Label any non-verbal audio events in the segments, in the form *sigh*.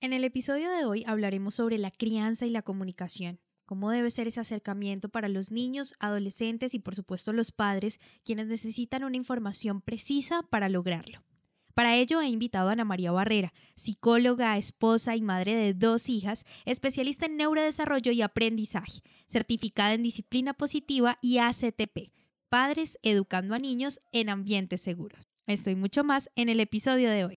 En el episodio de hoy hablaremos sobre la crianza y la comunicación, cómo debe ser ese acercamiento para los niños, adolescentes y por supuesto los padres, quienes necesitan una información precisa para lograrlo. Para ello he invitado a Ana María Barrera, psicóloga, esposa y madre de dos hijas, especialista en neurodesarrollo y aprendizaje, certificada en disciplina positiva y ACTP, Padres Educando a Niños en Ambientes Seguros. Estoy mucho más en el episodio de hoy.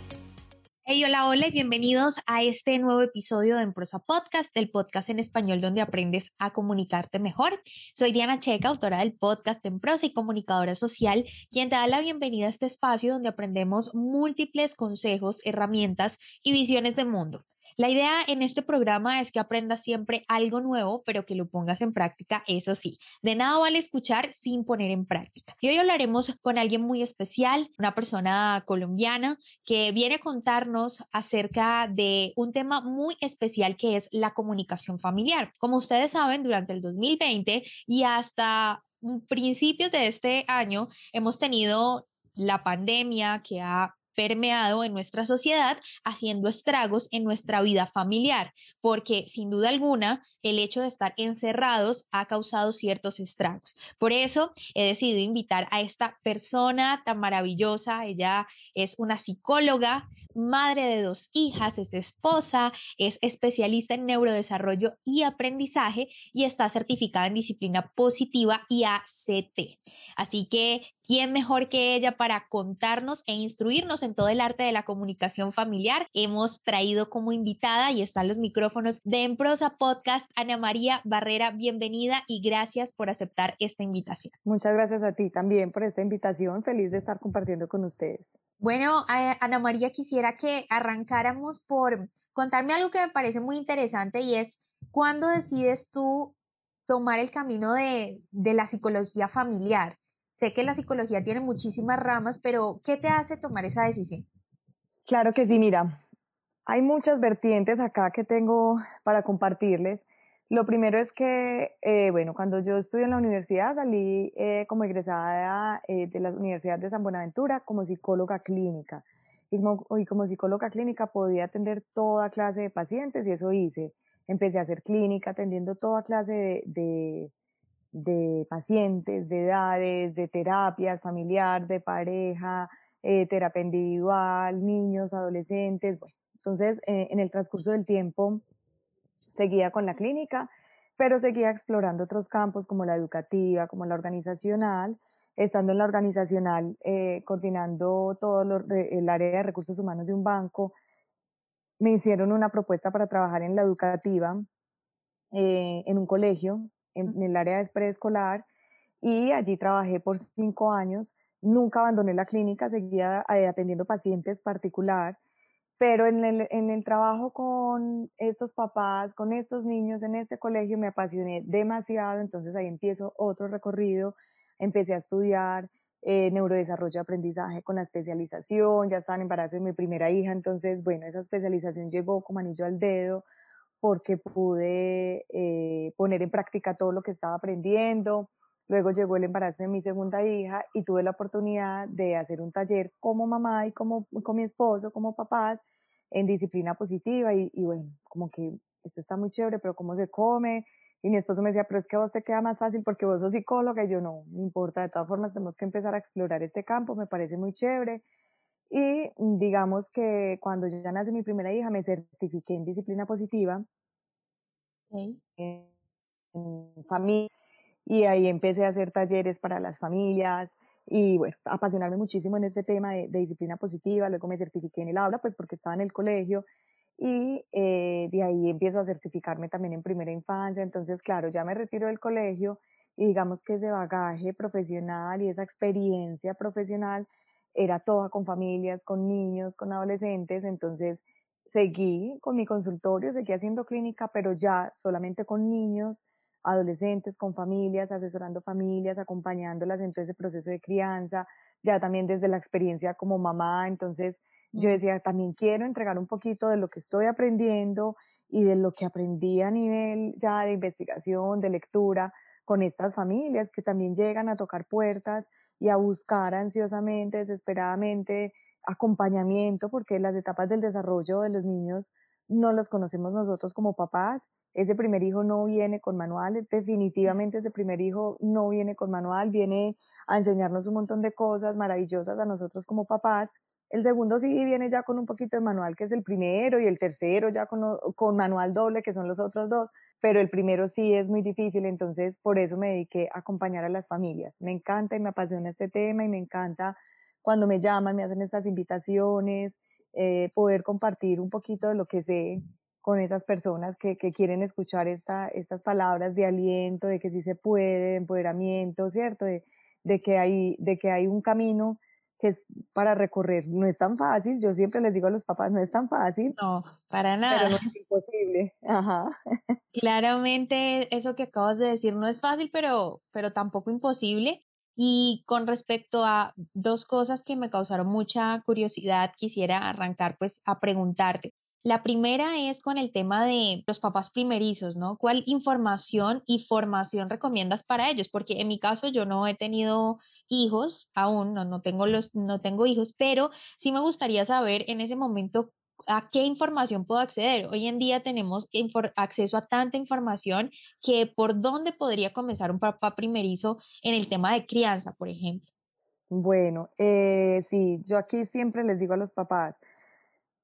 Hey, hola, hola y bienvenidos a este nuevo episodio de Emprosa Podcast, el podcast en español donde aprendes a comunicarte mejor. Soy Diana Checa, autora del podcast En Prosa y comunicadora social, quien te da la bienvenida a este espacio donde aprendemos múltiples consejos, herramientas y visiones de mundo. La idea en este programa es que aprendas siempre algo nuevo, pero que lo pongas en práctica, eso sí. De nada vale escuchar sin poner en práctica. Y hoy hablaremos con alguien muy especial, una persona colombiana que viene a contarnos acerca de un tema muy especial que es la comunicación familiar. Como ustedes saben, durante el 2020 y hasta principios de este año hemos tenido la pandemia que ha permeado en nuestra sociedad, haciendo estragos en nuestra vida familiar, porque sin duda alguna el hecho de estar encerrados ha causado ciertos estragos. Por eso he decidido invitar a esta persona tan maravillosa, ella es una psicóloga, madre de dos hijas, es esposa, es especialista en neurodesarrollo y aprendizaje y está certificada en disciplina positiva y ACT. Así que, ¿quién mejor que ella para contarnos e instruirnos en todo el arte de la comunicación familiar? Hemos traído como invitada y están los micrófonos de Emprosa Podcast Ana María Barrera. Bienvenida y gracias por aceptar esta invitación. Muchas gracias a ti también por esta invitación. Feliz de estar compartiendo con ustedes. Bueno, Ana María, quisiera que arrancáramos por contarme algo que me parece muy interesante y es cuándo decides tú tomar el camino de, de la psicología familiar. Sé que la psicología tiene muchísimas ramas, pero ¿qué te hace tomar esa decisión? Claro que sí, mira, hay muchas vertientes acá que tengo para compartirles. Lo primero es que, eh, bueno, cuando yo estudié en la universidad salí eh, como egresada eh, de la Universidad de San Buenaventura como psicóloga clínica. Y como, psicóloga clínica podía atender toda clase de pacientes y eso hice. Empecé a hacer clínica atendiendo toda clase de, de, pacientes, de edades, de terapias familiar, de pareja, terapia individual, niños, adolescentes. Entonces, en el transcurso del tiempo, seguía con la clínica, pero seguía explorando otros campos como la educativa, como la organizacional, estando en la organizacional, eh, coordinando todo el área de recursos humanos de un banco, me hicieron una propuesta para trabajar en la educativa, eh, en un colegio, en, el área de preescolar, y allí trabajé por cinco años. Nunca abandoné la clínica, seguía eh, atendiendo pacientes particular, pero en el, en el trabajo con estos papás, con estos niños en este colegio me apasioné demasiado, entonces ahí empiezo otro recorrido, empecé a estudiar eh, neurodesarrollo y aprendizaje con la especialización, ya estaba en embarazo de mi primera hija, entonces bueno, esa especialización llegó como anillo al dedo porque pude eh, poner en práctica todo lo que estaba aprendiendo, Luego llegó el embarazo de mi segunda hija y tuve la oportunidad de hacer un taller como mamá y como con mi esposo, como papás, en disciplina positiva y, y bueno, como que esto está muy chévere, pero ¿cómo se come? Y mi esposo me decía, pero es que a vos te queda más fácil porque vos sos psicóloga. Y yo, no, no importa, de todas formas tenemos que empezar a explorar este campo, me parece muy chévere. Y digamos que cuando ya nace mi primera hija, me certifiqué en disciplina positiva. En, en familia y ahí empecé a hacer talleres para las familias y bueno, apasionarme muchísimo en este tema de, disciplina positiva, luego me certifiqué en el aula, pues porque estaba en el colegio y eh, de ahí empiezo a certificarme también en primera infancia. Entonces, claro, ya me retiro del colegio y digamos que ese bagaje profesional y esa experiencia profesional era toda con familias, con niños, con adolescentes. Entonces, seguí con mi consultorio, seguí haciendo clínica, pero ya solamente con niños, adolescentes, con familias, asesorando familias, acompañándolas en todo ese proceso de crianza, ya también desde la experiencia como mamá. Entonces, yo decía, también quiero entregar un poquito de lo que estoy aprendiendo y de lo que aprendí a nivel ya de investigación, de lectura, con estas familias que también llegan a tocar puertas y a buscar ansiosamente, desesperadamente acompañamiento, porque las etapas del desarrollo de los niños no los conocemos nosotros como papás. Ese primer hijo no viene con manual, definitivamente ese primer hijo no viene con manual, viene a enseñarnos un montón de cosas maravillosas a nosotros como papás. El segundo sí viene ya con un poquito de manual, que es el primero, y el tercero ya con, con manual doble, que son los otros dos, pero el primero sí es muy difícil, entonces por eso me dediqué a acompañar a las familias. Me encanta y me apasiona este tema y me encanta cuando me llaman, me hacen estas invitaciones, eh, poder compartir un poquito de lo que sé con esas personas que, que quieren escuchar esta, estas palabras de aliento, de que sí se puede, de empoderamiento, ¿cierto? De, de, que hay, de que hay un camino que es para recorrer. No es tan fácil, yo siempre les digo a los papás, no es tan fácil. No, para nada. Pero no es imposible. Ajá. *laughs* Claramente eso que acabas de decir no es fácil, pero, pero tampoco imposible. Y con respecto a dos cosas que me causaron mucha curiosidad, quisiera arrancar pues a preguntarte. La primera es con el tema de los papás primerizos, ¿no? ¿Cuál información y formación recomiendas para ellos? Porque en mi caso yo no he tenido hijos aún, no, no, tengo, los, no tengo hijos, pero sí me gustaría saber en ese momento a qué información puedo acceder. Hoy en día tenemos acceso a tanta información que por dónde podría comenzar un papá primerizo en el tema de crianza, por ejemplo. Bueno, eh, sí, yo aquí siempre les digo a los papás,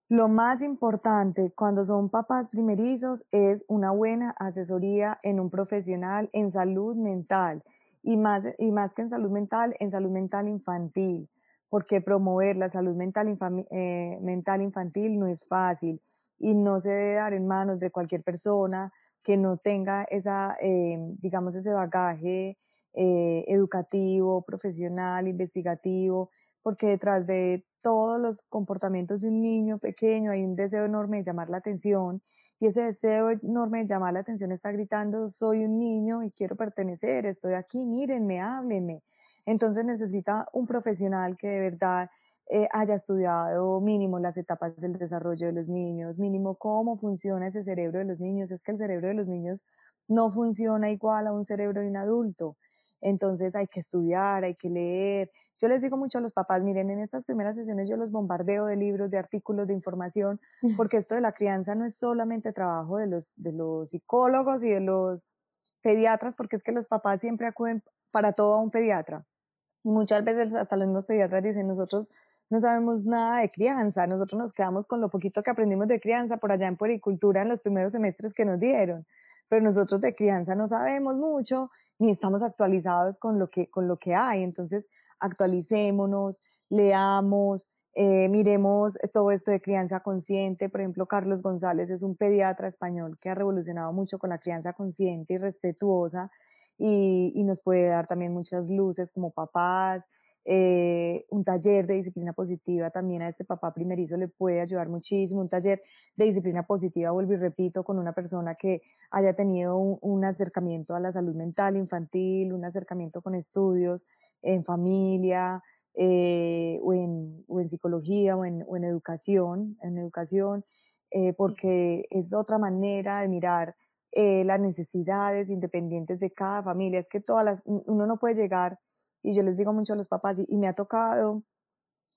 lo más importante cuando son papás primerizos es una buena asesoría en un profesional en salud mental y más, y más que en salud mental, en salud mental infantil, porque promover la salud mental, eh, mental infantil no es fácil y no se debe dar en manos de cualquier persona que no tenga esa, eh, digamos, ese bagaje eh, educativo, profesional, investigativo, porque detrás de todos los comportamientos de un niño pequeño, hay un deseo enorme de llamar la atención y ese deseo enorme de llamar la atención está gritando, soy un niño y quiero pertenecer, estoy aquí, mírenme, háblenme. Entonces necesita un profesional que de verdad eh, haya estudiado mínimo las etapas del desarrollo de los niños, mínimo cómo funciona ese cerebro de los niños. Es que el cerebro de los niños no funciona igual a un cerebro de un adulto. Entonces hay que estudiar, hay que leer. Yo les digo mucho a los papás, miren, en estas primeras sesiones yo los bombardeo de libros, de artículos, de información, porque esto de la crianza no es solamente trabajo de los, de los psicólogos y de los pediatras, porque es que los papás siempre acuden para todo a un pediatra. Y muchas veces hasta los mismos pediatras dicen, nosotros no sabemos nada de crianza, nosotros nos quedamos con lo poquito que aprendimos de crianza por allá en puericultura en los primeros semestres que nos dieron pero nosotros de crianza no sabemos mucho ni estamos actualizados con lo que, con lo que hay. Entonces, actualicémonos, leamos, eh, miremos todo esto de crianza consciente. Por ejemplo, Carlos González es un pediatra español que ha revolucionado mucho con la crianza consciente y respetuosa y, y nos puede dar también muchas luces como papás, eh, un taller de disciplina positiva también a este papá primerizo le puede ayudar muchísimo. Un taller de disciplina positiva, vuelvo y repito, con una persona que haya tenido un, acercamiento a la salud mental infantil, un acercamiento con estudios en familia, eh, o, en, o, en, psicología o en, o en educación, en educación, eh, porque es otra manera de mirar las necesidades independientes de cada familia. Es que todas las, uno no puede llegar y yo les digo mucho a los papás, y, me ha tocado,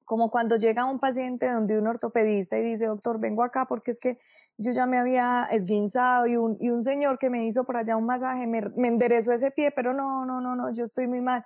como cuando llega un paciente donde un ortopedista y dice, doctor, vengo acá porque es que yo ya me había esguinzado y un, y un señor que me hizo por allá un masaje me, me enderezó ese pie, pero no, no, no, no, yo estoy muy mal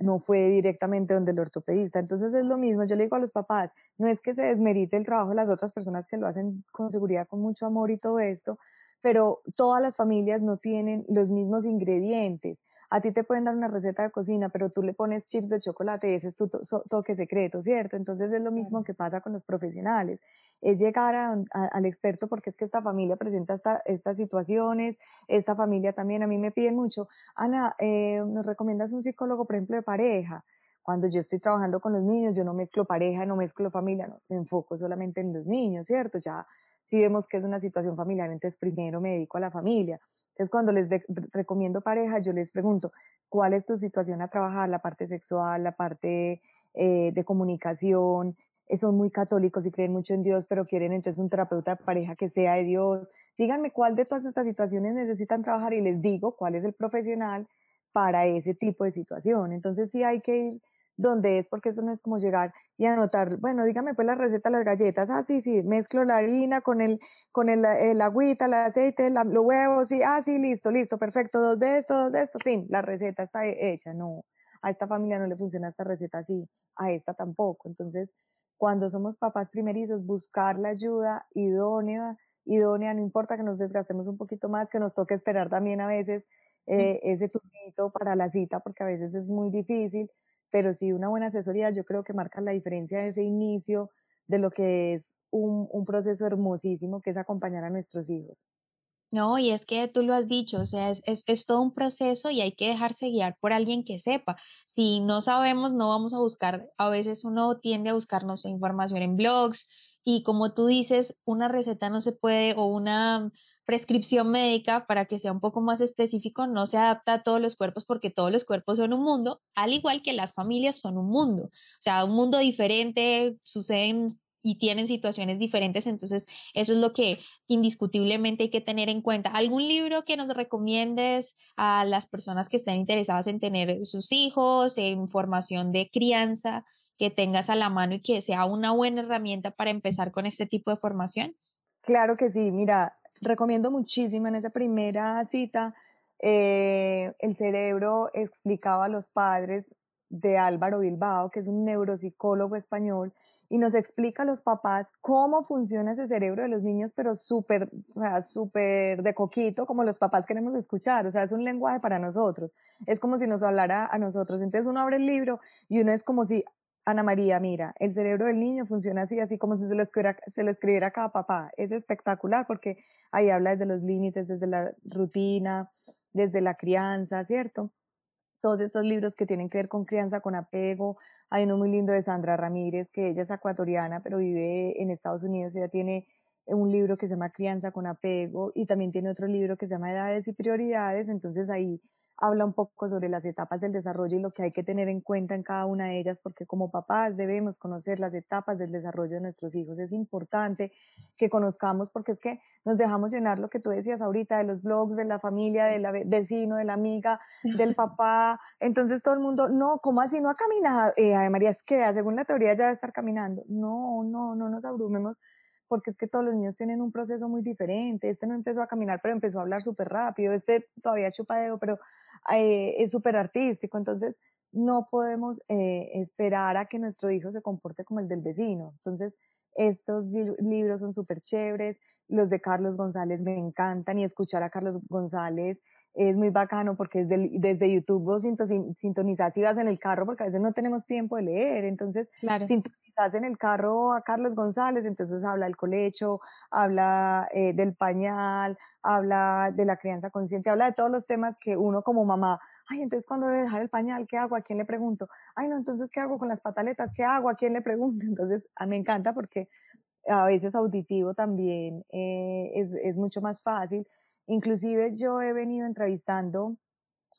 no fue directamente donde el ortopedista. Entonces es lo mismo, yo le digo a los papás, no es que se desmerite el trabajo de las otras personas que lo hacen con seguridad, con mucho amor y todo esto, pero todas las familias no tienen los mismos ingredientes. A ti te pueden dar una receta de cocina, pero tú le pones chips de chocolate y ese es tu toque secreto, ¿cierto? Entonces es lo mismo que pasa con los profesionales. Es llegar al experto porque es que esta familia presenta estas situaciones, esta familia también, a mí me piden mucho, Ana, eh, ¿nos recomiendas un psicólogo, por ejemplo, de pareja? Cuando yo estoy trabajando con los niños, yo no mezclo pareja, no mezclo familia, no, me enfoco solamente en los niños, ¿cierto? Ya si vemos que es una situación familiar, entonces primero me dedico a la familia. Entonces cuando les recomiendo pareja, yo les pregunto, ¿cuál es tu situación a trabajar? La parte sexual, la parte eh, de comunicación, eh, son muy católicos y creen mucho en Dios, pero quieren entonces un terapeuta de pareja que sea de Dios. Díganme cuál de todas estas situaciones necesitan trabajar y les digo cuál es el profesional para ese tipo de situación. Entonces sí hay que ir donde es, porque eso no es como llegar y anotar, bueno, dígame pues la receta de las galletas, ah, sí, sí, mezclo la harina con el, con el, el agüita, el aceite, los huevos, sí, ah, sí, listo, listo, perfecto, dos de esto, dos de esto, fin, la receta está hecha, no, a esta familia no le funciona esta receta así, a esta tampoco, entonces, cuando somos papás primerizos, buscar la ayuda idónea, idónea, no importa que nos desgastemos un poquito más, que nos toque esperar también a veces eh, ese turnito para la cita, porque a veces es muy difícil, pero sí una buena asesoría yo creo que marca la diferencia de ese inicio de lo que es un, un proceso hermosísimo que es acompañar a nuestros hijos. No, y es que tú lo has dicho, o sea, es, es, es, todo un proceso y hay que dejarse guiar por alguien que sepa. Si no sabemos, no vamos a buscar, a veces uno tiende a buscarnos información en blogs y como tú dices, una receta no se puede o una prescripción médica para que sea un poco más específico no se adapta a todos los cuerpos porque todos los cuerpos son un mundo, al igual que las familias son un mundo. O sea, un mundo diferente, suceden y tienen situaciones diferentes, entonces eso es lo que indiscutiblemente hay que tener en cuenta. ¿Algún libro que nos recomiendes a las personas que estén interesadas en tener sus hijos, en formación de crianza, que tengas a la mano y que sea una buena herramienta para empezar con este tipo de formación? Claro que sí, mira, recomiendo muchísimo en esa primera cita, eh, el cerebro explicaba a los padres de Álvaro Bilbao, que es un neuropsicólogo español, y nos explica a los papás cómo funciona ese cerebro de los niños, pero súper, o sea, súper de coquito, como los papás queremos escuchar, o sea, es un lenguaje para nosotros, es como si nos hablara a nosotros, entonces uno abre el libro y uno es como si, Ana María, mira, el cerebro del niño funciona así, así como si se lo escribiera, se lo escribiera a cada papá. Es espectacular porque ahí habla desde los límites, desde la rutina, desde la crianza, ¿cierto? Todos estos libros que tienen que ver con crianza, con apego. Hay uno muy lindo de Sandra Ramírez, que ella es ecuatoriana, pero vive en Estados Unidos. Ella tiene un libro que se llama Crianza con apego y también tiene otro libro que se llama Edades y Prioridades. Entonces ahí habla un poco sobre las etapas del desarrollo y lo que hay que tener en cuenta en cada una de ellas, porque como papás debemos conocer las etapas del desarrollo de nuestros hijos. Es importante que conozcamos, porque es que nos dejamos llenar lo que tú decías ahorita, de los blogs, de la familia, del vecino, de la amiga, del *laughs* papá. Entonces todo el mundo, no, ¿cómo así no ha caminado? Eh, María, es que según la teoría ya debe estar caminando. No, no, no nos abrumemos porque es que todos los niños tienen un proceso muy diferente. Este no empezó a caminar, pero empezó a hablar súper rápido. Este todavía chupadeo, pero eh, es súper artístico. Entonces, no podemos eh, esperar a que nuestro hijo se comporte como el del vecino. Entonces, estos libros son súper chéveres, los de Carlos González me encantan y escuchar a Carlos González es muy bacano porque es desde YouTube vos sintonizás y vas en el carro porque a veces no tenemos tiempo de leer, entonces claro estás en el carro a Carlos González, entonces habla del colecho, habla eh, del pañal, habla de la crianza consciente, habla de todos los temas que uno como mamá, ay, entonces cuando debe dejar el pañal, ¿qué hago? ¿A quién le pregunto? Ay, no, entonces ¿qué hago con las pataletas? ¿Qué hago? ¿A quién le pregunto? *laughs* Entonces, a mí me encanta porque a veces auditivo también eh, es, es mucho más fácil. Inclusive yo he venido entrevistando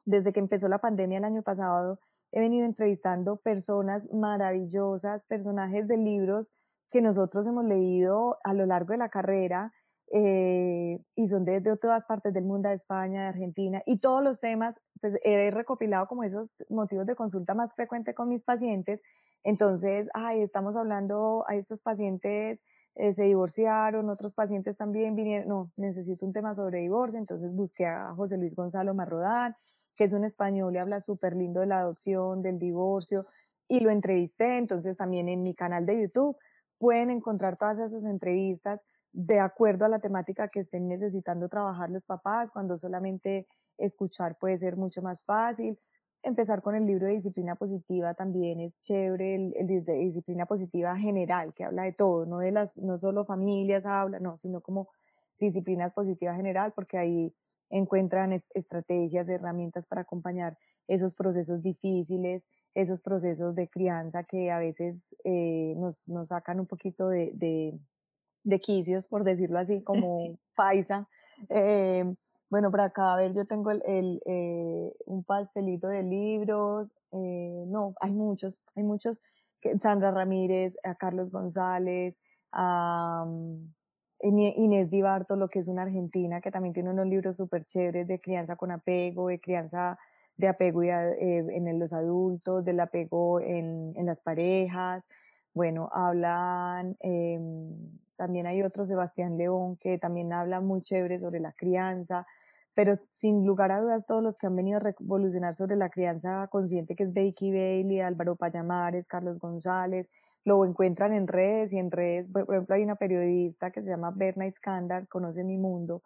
desde que empezó la pandemia el año pasado, he venido entrevistando personas maravillosas, personajes de libros que nosotros hemos leído a lo largo de la carrera eh, y son de, de, otras partes del mundo, de España, de Argentina, y todos los temas, pues he recopilado como esos motivos de consulta más frecuente con mis pacientes. Entonces, ay, estamos hablando a estos pacientes eh, se divorciaron, otros pacientes también vinieron, no, necesito un tema sobre divorcio, entonces busqué a José Luis Gonzalo Marrodán, que es un español y habla súper lindo de la adopción, del divorcio, y lo entrevisté, entonces también en mi canal de YouTube pueden encontrar todas esas entrevistas de acuerdo a la temática que estén necesitando trabajar los papás, cuando solamente escuchar puede ser mucho más fácil. Empezar con el libro de disciplina positiva también es chévere, el, de disciplina positiva general, que habla de todo, no de las, no solo familias habla, no, sino como disciplina positiva general, porque ahí encuentran estrategias, herramientas para acompañar esos procesos difíciles, esos procesos de crianza que a veces eh, nos, nos, sacan un poquito de, de, de, quicios, por decirlo así, como *laughs* paisa. Eh, bueno, para acá, a ver, yo tengo el, eh, un pastelito de libros, no, hay muchos, hay muchos, Sandra Ramírez, a Carlos González, a... Inés Di lo que es una argentina, que también tiene unos libros súper chéveres de crianza con apego, de crianza de apego eh, en los adultos, del apego en, en las parejas. Bueno, hablan, em, también hay otro, Sebastián León, que también habla muy chévere sobre la crianza, pero sin lugar a dudas todos los que han venido a revolucionar sobre la crianza consciente, que es Becky Bailey, Álvaro Payamares, Carlos González, lo encuentran en redes y en redes, por ejemplo, hay una periodista que se llama Berna Iskandar, Conoce mi mundo,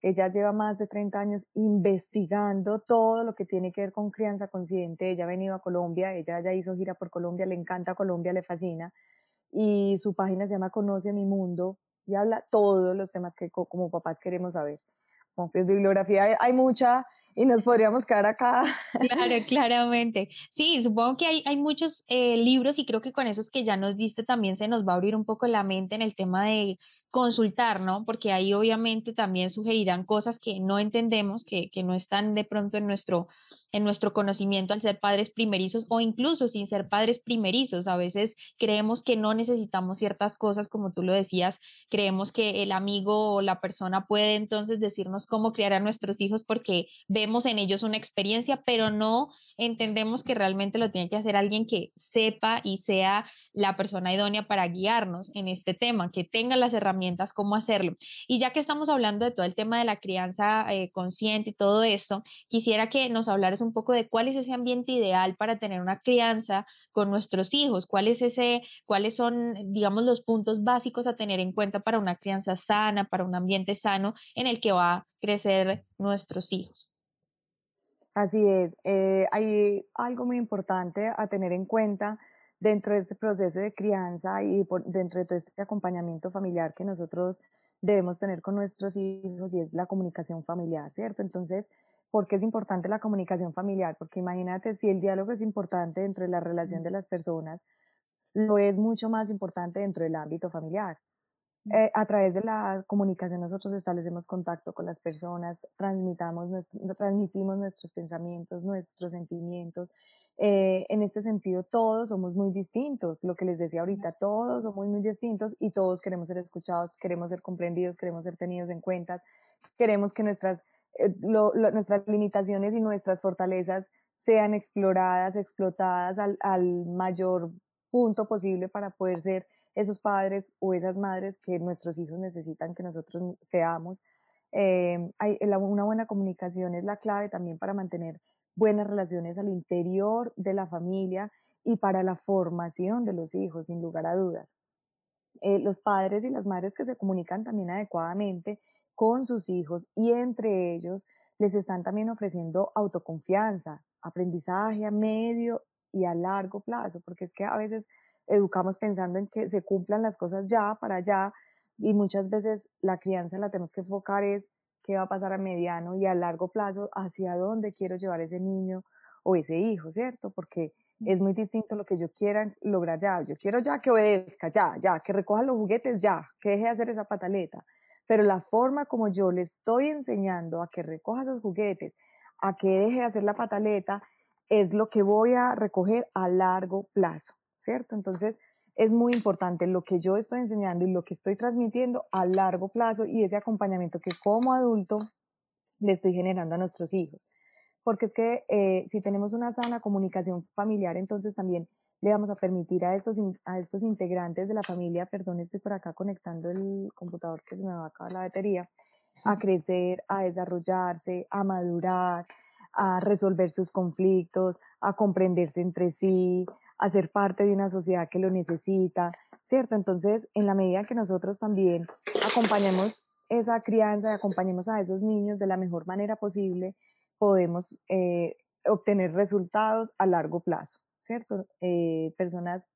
ella lleva más de 30 años investigando todo lo que tiene que ver con crianza consciente. Ella ha venido a Colombia, ella ya hizo gira por Colombia, le encanta Colombia, le fascina. Y su página se llama Conoce mi mundo y habla todos los temas que como papás queremos saber. Bibliografía hay mucha, y nos podríamos quedar acá. Claro, *laughs* claramente. Sí, supongo que hay, hay muchos eh, libros y creo que con esos que ya nos diste también se nos va a abrir un poco la mente en el tema de consultar, ¿no? Porque ahí obviamente también sugerirán cosas que no entendemos, que, que no están de pronto en nuestro, en nuestro conocimiento al ser padres primerizos o incluso sin ser padres primerizos. A veces creemos que no necesitamos ciertas cosas, como tú lo decías, creemos que el amigo o la persona puede entonces decirnos cómo criar a nuestros hijos porque vemos en ellos una experiencia, pero no entendemos que realmente lo tiene que hacer alguien que sepa y sea la persona idónea para guiarnos en este tema, que tenga las herramientas cómo hacerlo. Y ya que estamos hablando de todo el tema de la crianza eh, consciente y todo esto, quisiera que nos hablaras un poco de cuál es ese ambiente ideal para tener una crianza con nuestros hijos, cuál es cuáles son, digamos, los puntos básicos a tener en cuenta para una crianza sana, para un ambiente sano en el que va a crecer nuestros hijos. Así es, eh, hay algo muy importante a tener en cuenta dentro de este proceso de crianza y dentro de todo este acompañamiento familiar que nosotros debemos tener con nuestros hijos y es la comunicación familiar, ¿cierto? Entonces, ¿por qué es importante la comunicación familiar? Porque imagínate, si el diálogo es importante dentro de la relación de las personas, lo es mucho más importante dentro del ámbito familiar. Eh, a través de la comunicación nosotros establecemos contacto con las personas, transmitamos transmitimos nuestros pensamientos, nuestros sentimientos. Eh, en este sentido, todos somos muy distintos. Lo que les decía ahorita, todos somos muy distintos y todos queremos ser escuchados, queremos ser comprendidos, queremos ser tenidos en cuenta, queremos que nuestras, eh, nuestras limitaciones y nuestras fortalezas sean exploradas, explotadas al, al mayor punto posible para poder ser esos padres o esas madres que nuestros hijos necesitan que nosotros seamos. Eh, hay, una buena comunicación es la clave también para mantener buenas relaciones al interior de la familia y para la formación de los hijos, sin lugar a dudas. Eh, los padres y las madres que se comunican también adecuadamente con sus hijos y entre ellos les están también ofreciendo autoconfianza, aprendizaje a medio y a largo plazo, porque es que a veces educamos pensando en que se cumplan las cosas ya, para allá, y muchas veces la crianza la tenemos que enfocar es qué va a pasar a mediano y a largo plazo, hacia dónde quiero llevar ese niño o ese hijo, ¿cierto? Porque es muy distinto lo que yo quiera lograr ya. Yo quiero ya que obedezca, ya, ya, que recoja los juguetes, ya, que deje de hacer esa pataleta. Pero la forma como yo le estoy enseñando a que recoja esos juguetes, a que deje de hacer la pataleta, es lo que voy a recoger a largo plazo. ¿Cierto? Entonces es muy importante lo que yo estoy enseñando y lo que estoy transmitiendo a largo plazo y ese acompañamiento que como adulto le estoy generando a nuestros hijos. Porque es que eh, si tenemos una sana comunicación familiar, entonces también le vamos a permitir a estos, a estos integrantes de la familia, perdón, estoy por acá conectando el computador que se me va a acabar la batería, a crecer, a desarrollarse, a madurar, a resolver sus conflictos, a comprenderse entre sí, a ser parte de una sociedad que lo necesita, ¿cierto? Entonces, en la medida que nosotros también acompañemos esa crianza y acompañemos a esos niños de la mejor manera posible, podemos eh, obtener resultados a largo plazo, ¿cierto? Eh, personas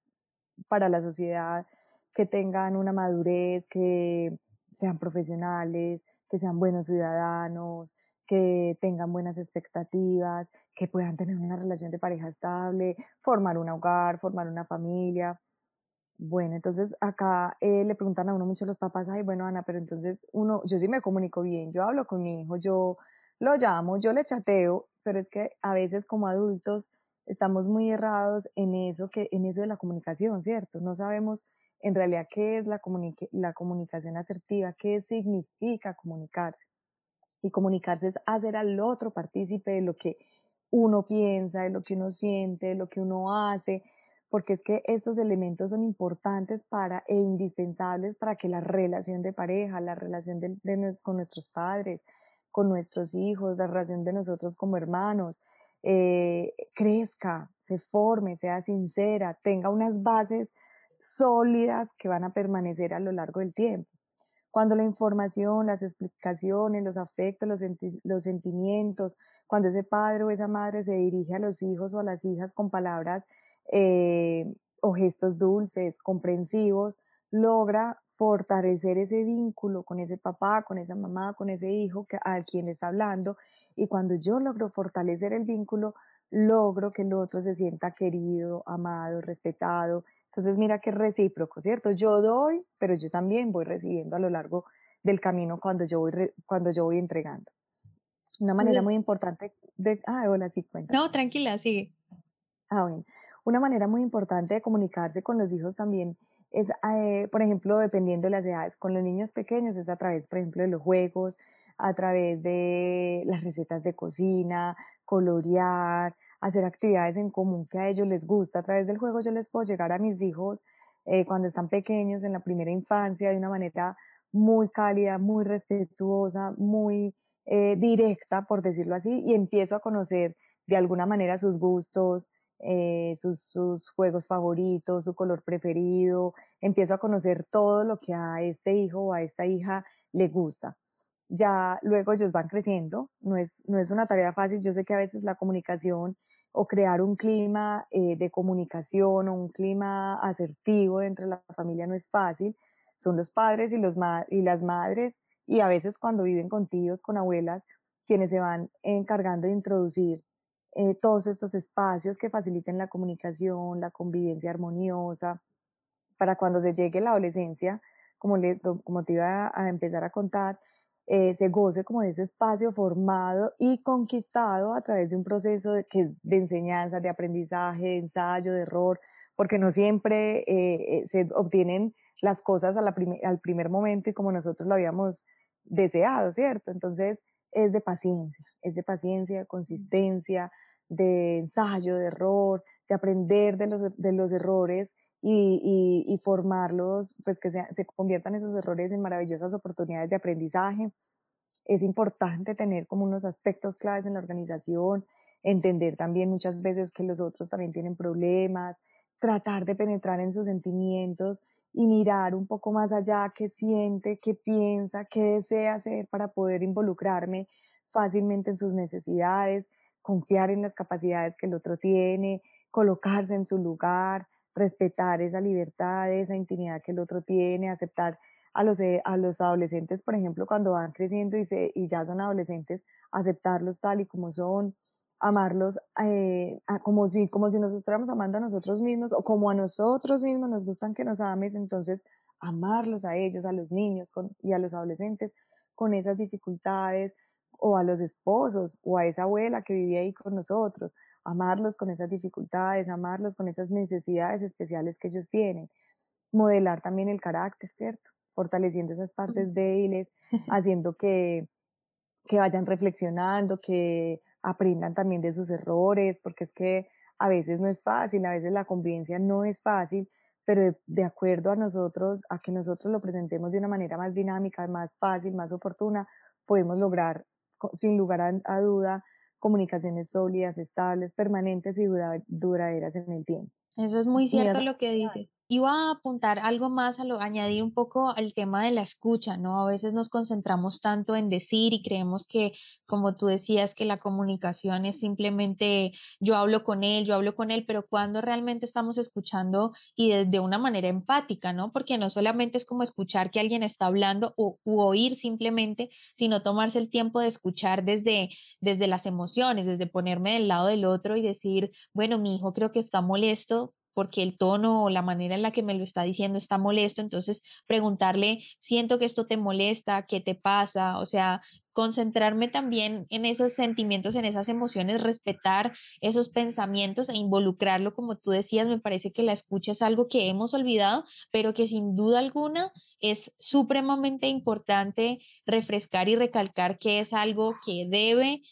para la sociedad que tengan una madurez, que sean profesionales, que sean buenos ciudadanos, que tengan buenas expectativas, que puedan tener una relación de pareja estable, formar un hogar, formar una familia. Bueno, entonces acá eh, le preguntan a uno mucho los papás, ay, bueno, Ana, pero entonces uno, yo sí me comunico bien, yo hablo con mi hijo, yo lo llamo, yo le chateo, pero es que a veces como adultos estamos muy errados en eso, que, en eso de la comunicación, ¿cierto? No sabemos en realidad qué es la, la comunicación asertiva, qué significa comunicarse. Y comunicarse es hacer al otro partícipe de lo que uno piensa, de lo que uno siente, de lo que uno hace, porque es que estos elementos son importantes para e indispensables para que la relación de pareja, la relación de, con nuestros padres, con nuestros hijos, la relación de nosotros como hermanos, eh, crezca, se forme, sea sincera, tenga unas bases sólidas que van a permanecer a lo largo del tiempo. Cuando la información, las explicaciones, los afectos, los, sentimientos, cuando ese padre o esa madre se dirige a los hijos o a las hijas con palabras eh, o gestos dulces, comprensivos, logra fortalecer ese vínculo con ese papá, con esa mamá, con ese hijo que, a quien está hablando. Y cuando yo logro fortalecer el vínculo, logro que el otro se sienta querido, amado, respetado. Entonces mira que es recíproco, ¿cierto? Yo doy, pero yo también voy recibiendo a lo largo del camino cuando yo voy, cuando yo voy entregando. Una manera muy importante de... Ah, hola, sí, cuenta. No, tranquila, sigue. Ah, bueno. Una manera muy importante de comunicarse con los hijos también es, eh, por ejemplo, dependiendo de las edades, con los niños pequeños es a través, por ejemplo, de los juegos, a través de las recetas de cocina, colorear, hacer actividades en común que a ellos les gusta. A través del juego yo les puedo llegar a mis hijos eh, cuando están pequeños, en la primera infancia, de una manera muy cálida, muy respetuosa, muy eh, directa, por decirlo así, y empiezo a conocer de alguna manera sus gustos, eh, sus, juegos favoritos, su color preferido, empiezo a conocer todo lo que a este hijo o a esta hija le gusta. Ya luego ellos van creciendo, no es, no es una tarea fácil, yo sé que a veces la comunicación o crear un clima eh, de comunicación o un clima asertivo dentro de la familia no es fácil, son los padres y, los y las madres y a veces cuando viven con tíos, con abuelas, quienes se van encargando de introducir eh, todos estos espacios que faciliten la comunicación, la convivencia armoniosa, para cuando se llegue la adolescencia, como, le, como a empezar a contar, eh, se goce como de ese espacio formado y conquistado a través de un proceso de, que es de enseñanza, de aprendizaje, de ensayo, de error, porque no siempre eh, se obtienen las cosas al primer momento y como nosotros lo habíamos deseado, ¿cierto? Entonces, es de paciencia, es de paciencia, de consistencia, de ensayo, de error, de aprender de los, de los errores y, y, formarlos, pues que se conviertan esos errores en maravillosas oportunidades de aprendizaje. Es importante tener como unos aspectos claves en la organización, entender también muchas veces que los otros también tienen problemas, tratar de penetrar en sus sentimientos y mirar un poco más allá qué siente, qué piensa, qué desea hacer para poder involucrarme fácilmente en sus necesidades, confiar en las capacidades que el otro tiene, colocarse en su lugar, respetar esa libertad, esa intimidad que el otro tiene, aceptar a los, eh, a los adolescentes, por ejemplo, cuando van creciendo y, se, y ya son adolescentes, aceptarlos tal y como son, amarlos eh, como, si, como si nos estuviéramos amando a nosotros mismos o como a nosotros mismos nos gustan que nos ames, entonces amarlos a ellos, a los niños y a los adolescentes con esas dificultades o a los esposos o a esa abuela que vivía ahí con nosotros, amarlos con esas dificultades, amarlos con esas necesidades especiales que ellos tienen, modelar también el carácter, ¿cierto? Fortaleciendo esas partes débiles, *laughs* haciendo que, que vayan reflexionando, que aprendan también de sus errores, porque es que a veces no es fácil, a veces la convivencia no es fácil, pero de, acuerdo a nosotros, a que nosotros lo presentemos de una manera más dinámica, más fácil, más oportuna, podemos lograr, sin lugar a, duda, comunicaciones sólidas, estables, permanentes y duraderas en el tiempo. Eso es muy cierto lo que dice. Iba a apuntar algo más, a lo, añadir un poco al tema de la escucha, ¿no? A veces nos concentramos tanto en decir y creemos que, como tú decías, que la comunicación es simplemente yo hablo con él, yo hablo con él, pero cuando realmente estamos escuchando y de, una manera empática, ¿no? Porque no solamente es como escuchar que alguien está hablando o u oír simplemente, sino tomarse el tiempo de escuchar desde, desde las emociones, desde ponerme del lado del otro y decir, bueno, mi hijo creo que está molesto, porque el tono o la manera en la que me lo está diciendo está molesto, entonces preguntarle, siento que esto te molesta, ¿qué te pasa? O sea, concentrarme también en esos sentimientos, en esas emociones, respetar esos pensamientos e involucrarlo, como tú decías, me parece que la escucha es algo que hemos olvidado, pero que sin duda alguna es supremamente importante refrescar y recalcar que es algo que debe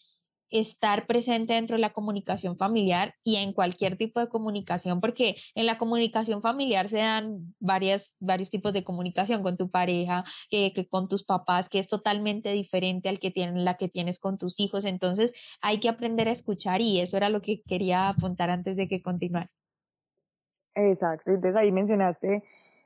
estar presente dentro de la comunicación familiar y en cualquier tipo de comunicación, porque en la comunicación familiar se dan varias, varios tipos de comunicación con tu pareja, eh, que con tus papás, que es totalmente diferente al que tienen, la que tienes con tus hijos. Entonces hay que aprender a escuchar y eso era lo que quería apuntar antes de que continuaras. Exacto, entonces ahí mencionaste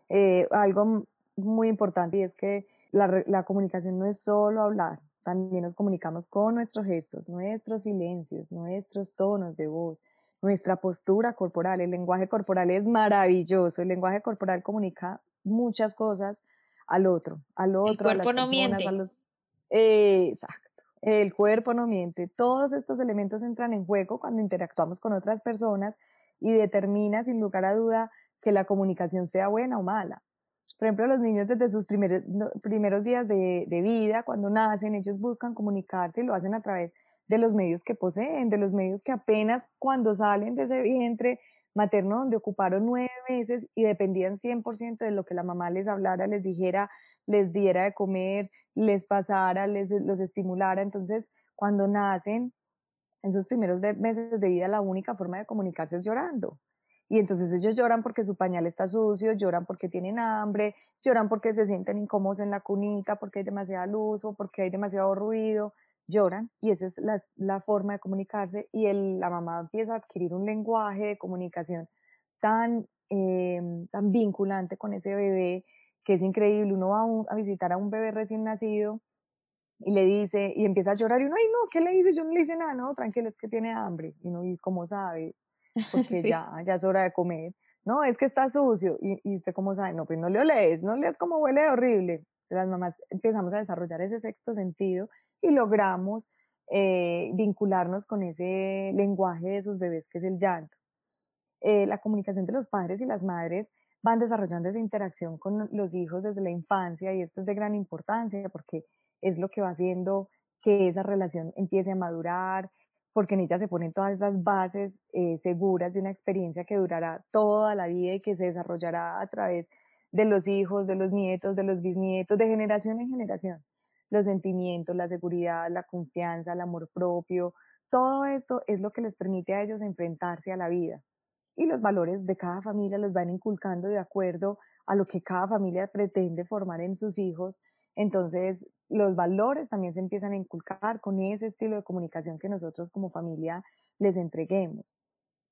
eh, algo muy importante y es que la, la comunicación no es solo hablar, también nos comunicamos con nuestros gestos, nuestros silencios, nuestros tonos de voz, nuestra postura corporal. El lenguaje corporal es maravilloso. El lenguaje corporal comunica muchas cosas al otro, al otro, a las personas, a los... exacto. El cuerpo no miente. Todos estos elementos entran en juego cuando interactuamos con otras personas y determina sin lugar a duda que la comunicación sea buena o mala. Por ejemplo, los niños desde sus primeros, primeros días de, de, vida, cuando nacen, ellos buscan comunicarse y lo hacen a través de los medios que poseen, de los medios que apenas cuando salen de ese vientre materno donde ocuparon nueve meses y dependían 100% de lo que la mamá les hablara, les dijera, les diera de comer, les pasara, les los estimulara. Entonces, cuando nacen, en sus primeros meses de vida, la única forma de comunicarse es llorando. Y entonces ellos lloran porque su pañal está sucio, lloran porque tienen hambre, lloran porque se sienten incómodos en la cunita, porque hay demasiada luz o porque hay demasiado ruido, lloran y esa es la, la forma de comunicarse y el, la mamá empieza a adquirir un lenguaje de comunicación tan, eh, tan vinculante con ese bebé que es increíble. Uno va a, visitar a un bebé recién nacido y le dice, y empieza a llorar y uno, ay no, ¿qué le dice? Yo no le hice nada, no, tranquilo, es que tiene hambre. Y uno, ¿y cómo sabe? *laughs* porque ya, ya es hora de comer. No, es que está sucio. Y, y usted cómo sabe, no, pues no le olees, no lees como huele horrible. Las mamás empezamos a desarrollar ese sexto sentido y logramos eh, vincularnos con ese lenguaje de esos bebés que es el llanto. Eh, la comunicación de los padres y las madres van desarrollando esa interacción con los hijos desde la infancia y esto es de gran importancia porque es lo que va haciendo que esa relación empiece a madurar, porque en ella se ponen todas esas bases eh, seguras de una experiencia que durará toda la vida y que se desarrollará a través de los hijos, de los nietos, de los bisnietos, de generación en generación. Los sentimientos, la seguridad, la confianza, el amor propio, todo esto es lo que les permite a ellos enfrentarse a la vida. Y los valores de cada familia los van inculcando de acuerdo a lo que cada familia pretende formar en sus hijos. Entonces, los valores también se empiezan a inculcar con ese estilo de comunicación que nosotros como familia les entreguemos.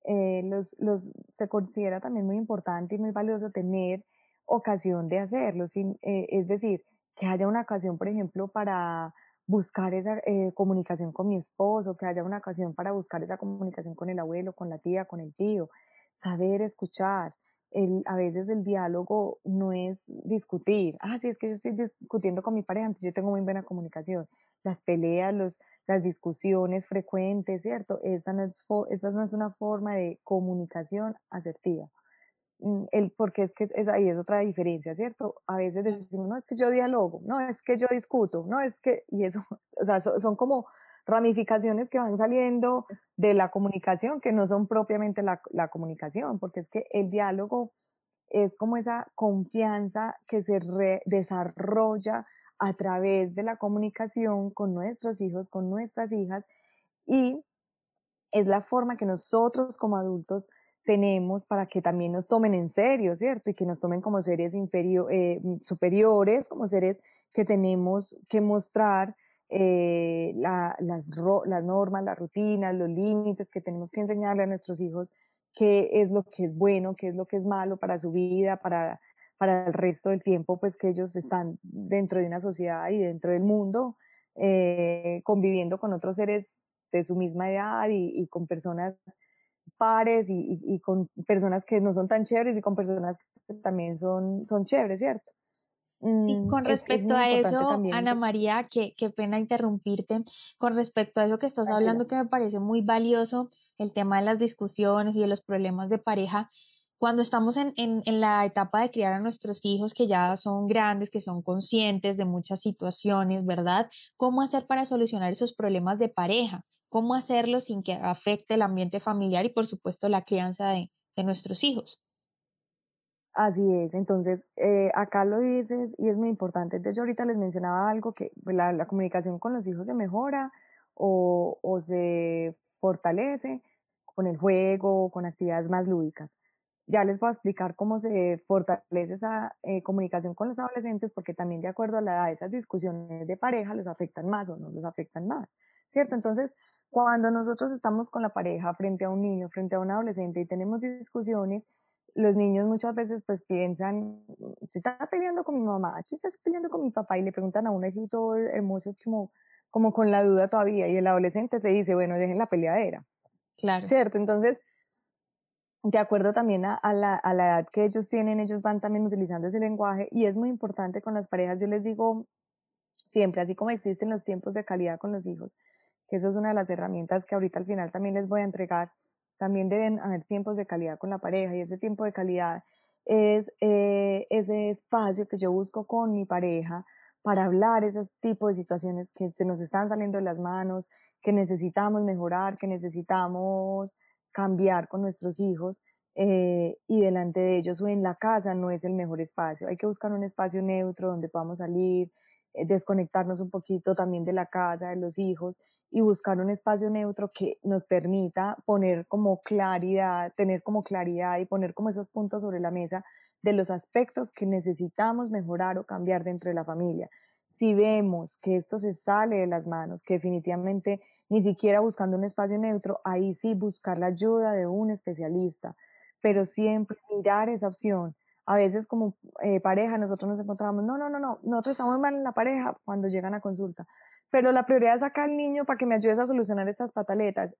Eh, los, los, se considera también muy importante y muy valioso tener ocasión de hacerlo, sin, eh, es decir, que haya una ocasión, por ejemplo, para buscar esa eh, comunicación con mi esposo, que haya una ocasión para buscar esa comunicación con el abuelo, con la tía, con el tío, saber escuchar, el, a veces el diálogo no es discutir. Ah, sí, es que yo estoy discutiendo con mi pareja, entonces yo tengo muy buena comunicación. Las peleas, los, las discusiones frecuentes, ¿cierto? Esta no, es esta no es una forma de comunicación asertiva. Mm, el, porque es que es, ahí es otra diferencia, ¿cierto? A veces decimos, no, es que yo dialogo, no, es que yo discuto, no, es que, y eso, *laughs* o sea, son como ramificaciones que van saliendo de la comunicación que no son propiamente la, comunicación, porque es que el diálogo es como esa confianza que se desarrolla a través de la comunicación con nuestros hijos, con nuestras hijas, y es la forma que nosotros como adultos tenemos para que también nos tomen en serio, ¿cierto? Y que nos tomen como seres eh, superiores, como seres que tenemos que mostrar eh, las, las normas, las rutinas, los límites que tenemos que enseñarle a nuestros hijos qué es lo que es bueno, qué es lo que es malo para su vida, para, para el resto del tiempo, pues que ellos están dentro de una sociedad y dentro del mundo, eh, conviviendo con otros seres de su misma edad y, con personas pares y, con personas que no son tan chéveres y con personas que también son, son chéveres, ¿cierto? Mm, con respecto a eso, Ana María, qué, qué pena interrumpirte, con respecto a eso que estás hablando que me parece muy valioso, el tema de las discusiones y de los problemas de pareja, cuando estamos en, en, en, la etapa de criar a nuestros hijos que ya son grandes, que son conscientes de muchas situaciones, ¿verdad? ¿Cómo hacer para solucionar esos problemas de pareja? ¿Cómo hacerlo sin que afecte el ambiente familiar y por supuesto la crianza de, de nuestros hijos? Así es, entonces eh, acá lo dices y es muy importante. Entonces yo ahorita les mencionaba algo que pues, la, comunicación con los hijos se mejora o, o, se fortalece con el juego, con actividades más lúdicas. Ya les voy a explicar cómo se fortalece esa eh, comunicación con los adolescentes porque también de acuerdo a la edad esas discusiones de pareja los afectan más o no los afectan más, ¿cierto? Entonces, cuando nosotros estamos con la pareja frente a un niño, frente a un adolescente y tenemos discusiones, los niños muchas veces pues piensan, yo estaba peleando con mi mamá, yo estás peleando con mi papá y le preguntan a uno así todo hermoso, es como, como con la duda todavía y el adolescente te dice, bueno, dejen la peleadera. Claro. ¿Cierto? Entonces, de acuerdo también a, la, a la edad que ellos tienen, ellos van también utilizando ese lenguaje y es muy importante con las parejas, yo les digo siempre, así como existen los tiempos de calidad con los hijos, que eso es una de las herramientas que ahorita al final también les voy a entregar, también deben haber tiempos de calidad con la pareja y ese tiempo de calidad es eh, ese espacio que yo busco con mi pareja para hablar ese tipo de situaciones que se nos están saliendo de las manos, que necesitamos mejorar, que necesitamos cambiar con nuestros hijos eh, y delante de ellos o en la casa no es el mejor espacio. Hay que buscar un espacio neutro donde podamos salir, desconectarnos un poquito también de la casa, de los hijos y buscar un espacio neutro que nos permita poner como claridad, tener como claridad y poner como esos puntos sobre la mesa de los aspectos que necesitamos mejorar o cambiar dentro de la familia. Si vemos que esto se sale de las manos, que definitivamente ni siquiera buscando un espacio neutro, ahí sí buscar la ayuda de un especialista, pero siempre mirar esa opción a veces como eh, pareja nosotros nos encontramos, no, no, no, no, nosotros estamos mal en la pareja cuando llegan a consulta, pero la prioridad es sacar al niño para que me ayudes a solucionar estas pataletas.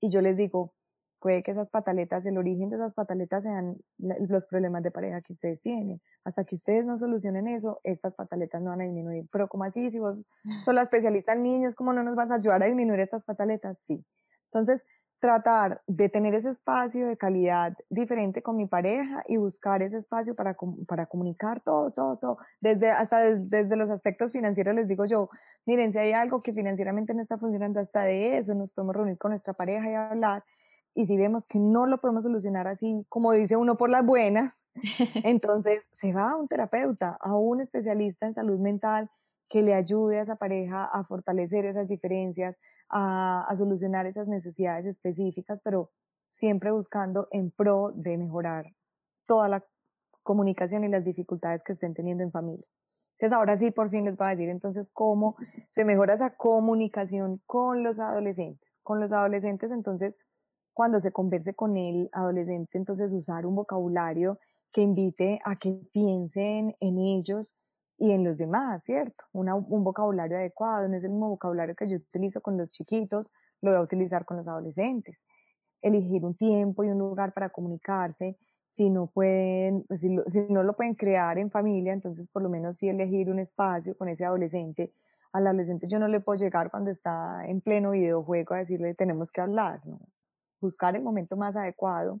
Y yo les digo, puede que esas pataletas, el origen de esas pataletas sean los problemas de pareja que ustedes tienen. Hasta que ustedes no solucionen eso, estas pataletas no van a disminuir. Pero como así, si vos sos la especialista en niños, ¿cómo no nos vas a ayudar a disminuir estas pataletas? Sí. Entonces, tratar de tener ese espacio de calidad diferente con mi pareja y buscar ese espacio para, para comunicar todo, todo, todo. Desde, hasta desde los aspectos financieros les digo yo, miren, si hay algo que financieramente no está funcionando, hasta de eso nos podemos reunir con nuestra pareja y hablar. Y si vemos que no lo podemos solucionar así, como dice uno por las buenas, *laughs* entonces se va a un terapeuta, a un especialista en salud mental que le ayude a esa pareja a fortalecer esas diferencias, a, a, solucionar esas necesidades específicas, pero siempre buscando en pro de mejorar toda la comunicación y las dificultades que estén teniendo en familia. Entonces ahora sí, por fin les voy a decir entonces cómo se mejora esa comunicación con los adolescentes. Con los adolescentes, entonces, cuando se converse con el adolescente, entonces usar un vocabulario que invite a que piensen en ellos, y en los demás, ¿cierto? un vocabulario adecuado, no es el mismo vocabulario que yo utilizo con los chiquitos, lo voy a utilizar con los adolescentes. Elegir un tiempo y un lugar para comunicarse, si no pueden, pues, si, si no lo pueden crear en familia, entonces por lo menos sí elegir un espacio con ese adolescente. Al adolescente yo no le puedo llegar cuando está en pleno videojuego a decirle tenemos que hablar. Buscar el momento más adecuado,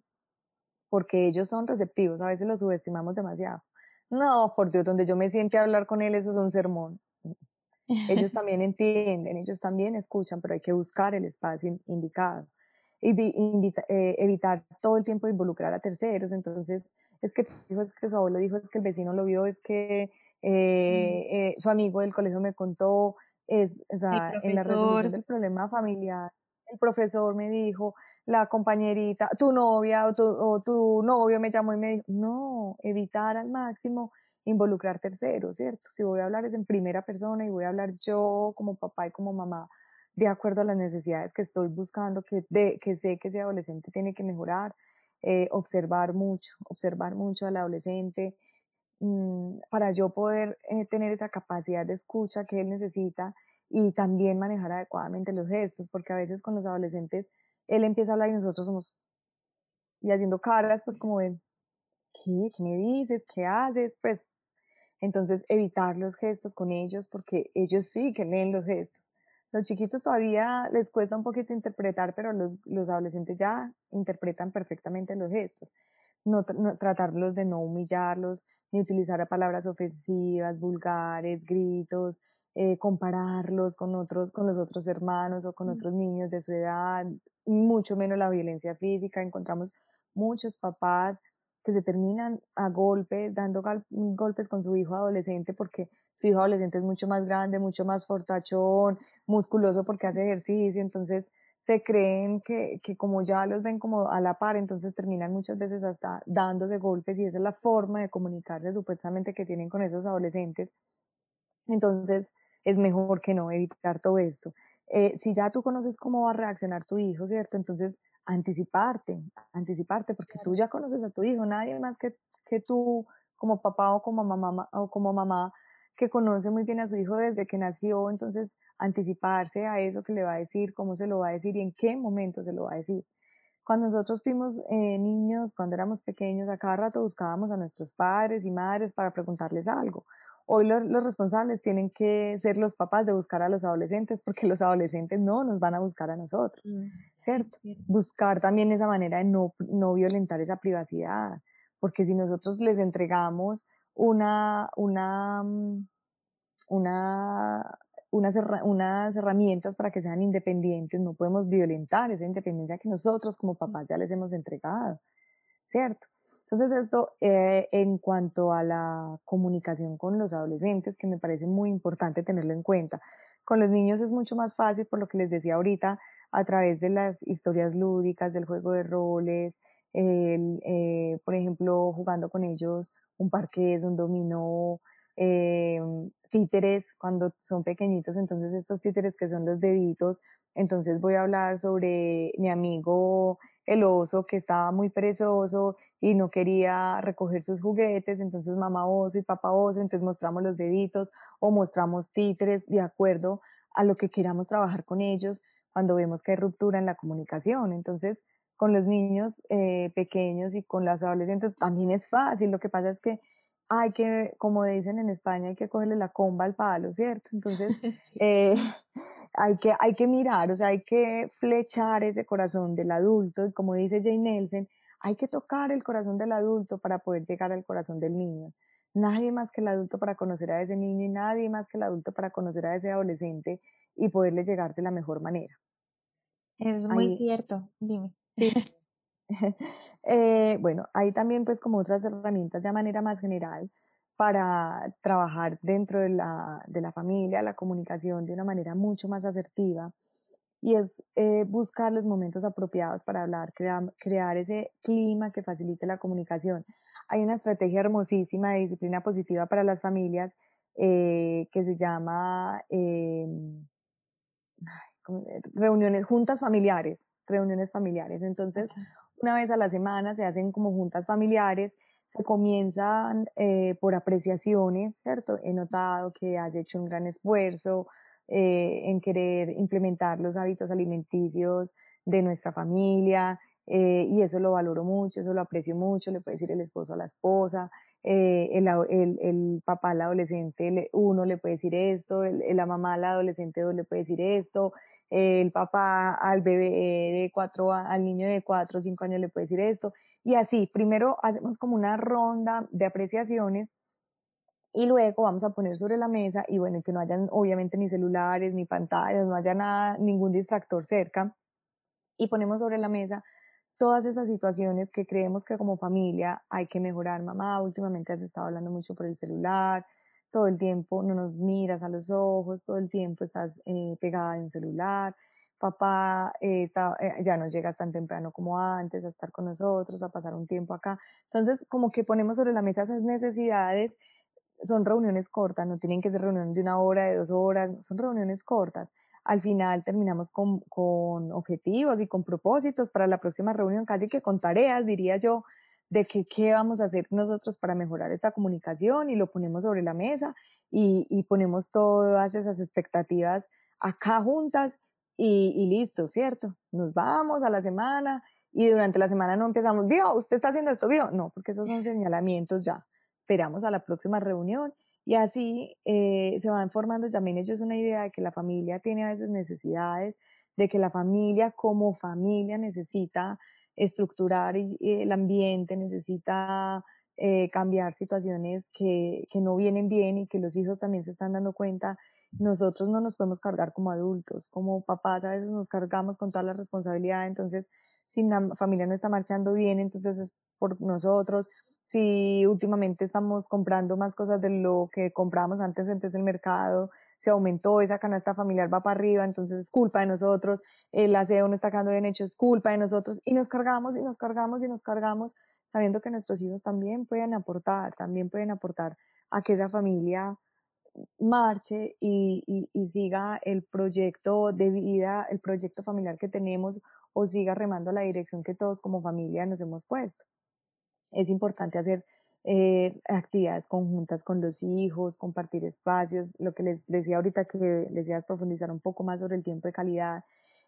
porque ellos son receptivos, a veces los subestimamos demasiado. No, por Dios, donde yo me siente a hablar con él, eso es un sermón. Ellos *laughs* también entienden, ellos también escuchan, pero hay que buscar el espacio indicado. Y eh, evitar todo el tiempo involucrar a terceros. Entonces, es que dijo, es que su abuelo dijo, es que el vecino lo vio, es que eh, eh, su amigo del colegio me contó, es, o sea, en la resolución del problema familiar el profesor me dijo, la compañerita, tu novia o tu, novio me llamó y me dijo, no, evitar al máximo involucrar terceros, ¿cierto? Si voy a hablar es en primera persona y voy a hablar yo como papá y como mamá, de acuerdo a las necesidades que estoy buscando, que, de, que sé que ese adolescente tiene que mejorar. eh, observar mucho, observar mucho al adolescente, mm, para yo poder eh, tener esa capacidad de escucha que él necesita y también manejar adecuadamente los gestos, porque a veces con los adolescentes él empieza a hablar y nosotros somos y haciendo caras, pues como ven, ¿qué? ¿Qué me dices? ¿Qué haces? Pues entonces evitar los gestos con ellos porque ellos sí que leen los gestos. Los chiquitos todavía les cuesta un poquito interpretar, pero los, los adolescentes ya interpretan perfectamente los gestos. No, tratarlos de no humillarlos, ni utilizar palabras ofensivas, vulgares, gritos, eh, compararlos con otros, con los otros hermanos o con otros niños de su edad, mucho menos la violencia física. Encontramos muchos papás que se terminan a golpes, dando golpes con su hijo adolescente porque su hijo adolescente es mucho más grande, mucho más fortachón, musculoso porque hace ejercicio, entonces se creen que, que como ya los ven como a la par, entonces terminan muchas veces hasta dándose golpes y esa es la forma de comunicarse supuestamente que tienen con esos adolescentes. Entonces es mejor que no evitar todo esto. Eh, si ya tú conoces cómo va a reaccionar tu hijo, ¿cierto? Entonces anticiparte, anticiparte, porque tú ya conoces a tu hijo, nadie más que, que tú como papá o como mamá, o como mamá que conoce muy bien a su hijo desde que nació, entonces anticiparse a eso que le va a decir, cómo se lo va a decir y en qué momento se lo va a decir. Cuando nosotros fuimos eh, niños, cuando éramos pequeños, a cada rato buscábamos a nuestros padres y madres para preguntarles algo. Hoy los responsables tienen que ser los papás de buscar a los adolescentes porque los adolescentes no nos van a buscar a nosotros, mm, ¿cierto? Buscar también esa manera de no, no violentar esa privacidad, porque si nosotros les entregamos una, una, mm, una, unas, unas herramientas para que sean independientes, no podemos violentar esa independencia que nosotros como papás ya les hemos entregado, ¿cierto? Entonces esto eh, en cuanto a la comunicación con los adolescentes, que me parece muy importante tenerlo en cuenta. Con los niños es mucho más fácil, por lo que les decía ahorita, a través de las historias lúdicas, del juego de roles, eh, por ejemplo, jugando con ellos un parqués, un dominó, eh, títeres cuando son pequeñitos, entonces estos títeres que son los deditos, entonces voy a hablar sobre mi amigo el oso que estaba muy perezoso y no quería recoger sus juguetes, entonces mamá oso y papá oso, entonces mostramos los deditos o mostramos títeres de acuerdo a lo que queramos trabajar con ellos cuando vemos que hay ruptura en la comunicación. Entonces, con los niños eh, pequeños y con las adolescentes también es fácil, lo que pasa es que hay que, como dicen en España, hay que cogerle la comba al palo, ¿cierto? Entonces, *laughs* eh, *laughs* hay, que, hay que mirar, o sea, hay que flechar ese corazón del adulto y como dice Jane Nelson, hay que tocar el corazón del adulto para poder llegar al corazón del niño. Nadie más que el adulto para conocer a ese niño y nadie más que el adulto para conocer a ese adolescente y poderle llegar de la mejor manera. Es muy cierto, dime. *laughs* *laughs* Eh, bueno, hay también pues como otras herramientas de manera más general para trabajar dentro de la, de la familia, la comunicación de una manera mucho más asertiva y es eh, buscar los momentos apropiados para hablar, crear, crear ese clima que facilite la comunicación. Hay una estrategia hermosísima de disciplina positiva para las familias eh, que se llama em, reuniones, juntas familiares, reuniones familiares. Entonces, una vez a la semana se hacen como juntas familiares, se comienzan eh, por apreciaciones, ¿cierto? He notado que has hecho un gran esfuerzo eh, en querer implementar los hábitos alimenticios de nuestra familia, eh, y eso lo valoro mucho, eso lo aprecio mucho, le puede decir el esposo a la esposa, eh, el, el, el, papá al adolescente, uno le puede decir esto, el, la mamá al adolescente dos le puede decir esto, el papá al bebé de cuatro, al niño de cuatro o cinco años le puede decir esto, y así, primero hacemos como una ronda de apreciaciones y luego vamos a poner sobre la mesa y bueno, que no hayan obviamente ni celulares, ni pantallas, no haya nada, ningún distractor cerca y ponemos sobre la mesa todas esas situaciones que creemos que como familia hay que mejorar. Mamá, últimamente has estado hablando mucho por el celular, todo el tiempo no nos miras a los ojos, todo el tiempo estás eh, pegada en un celular. Papá eh, está, eh, ya no llegas tan temprano como antes a estar con nosotros, a pasar un tiempo acá. Entonces, como que ponemos sobre la mesa esas necesidades son reuniones cortas, no tienen que ser reuniones de una hora, de dos horas, son reuniones cortas. Al final terminamos con, con objetivos y con propósitos para la próxima reunión, casi que con tareas, diría yo, de que, qué vamos a hacer nosotros para mejorar esta comunicación y lo ponemos sobre la mesa y, y ponemos todas esas expectativas acá juntas y, y, listo, ¿cierto? Nos vamos a la semana y durante la semana no empezamos, vio, usted está haciendo esto, vio, no, porque esos son señalamientos ya. Esperamos a la próxima reunión y así eh, se van formando también ellos una idea de que la familia tiene a veces necesidades, de que la familia como familia necesita estructurar el ambiente, necesita eh, cambiar situaciones que, que, no vienen bien y que los hijos también se están dando cuenta. Nosotros no nos podemos cargar como adultos, como papás a veces nos cargamos con toda la responsabilidad, entonces si la familia no está marchando bien, entonces es por nosotros, si últimamente estamos comprando más cosas de lo que comprábamos antes, entonces el mercado se aumentó, esa canasta familiar va para arriba, entonces es culpa de nosotros, el aseo no está quedando bien hecho, es culpa de nosotros, y nos cargamos y nos cargamos y nos cargamos, sabiendo que nuestros hijos también pueden aportar, también pueden aportar a que esa familia marche y, y, y siga el proyecto de vida, el proyecto familiar que tenemos o siga remando la dirección que todos como familia nos hemos puesto es importante hacer eh, actividades conjuntas con los hijos, compartir espacios, lo que les decía ahorita que les iba profundizar un poco más sobre el tiempo de calidad,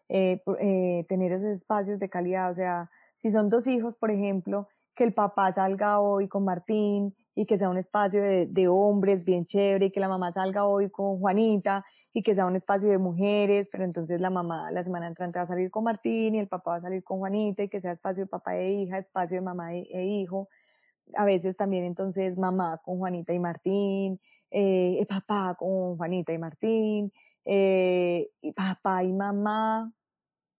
eh, eh, tener esos espacios de calidad, o sea, si son dos hijos, por ejemplo, que el papá salga hoy con Martín y que sea un espacio de, de, hombres bien chévere y que la mamá salga hoy con Juanita y que sea un espacio de mujeres, pero entonces la mamá la semana entrante va a salir con Martín y el papá va a salir con Juanita y que sea espacio de papá e hija, espacio de mamá e, e hijo. A veces también entonces mamá con Juanita y Martín, eh, papá con Juanita y Martín, eh, y papá y mamá.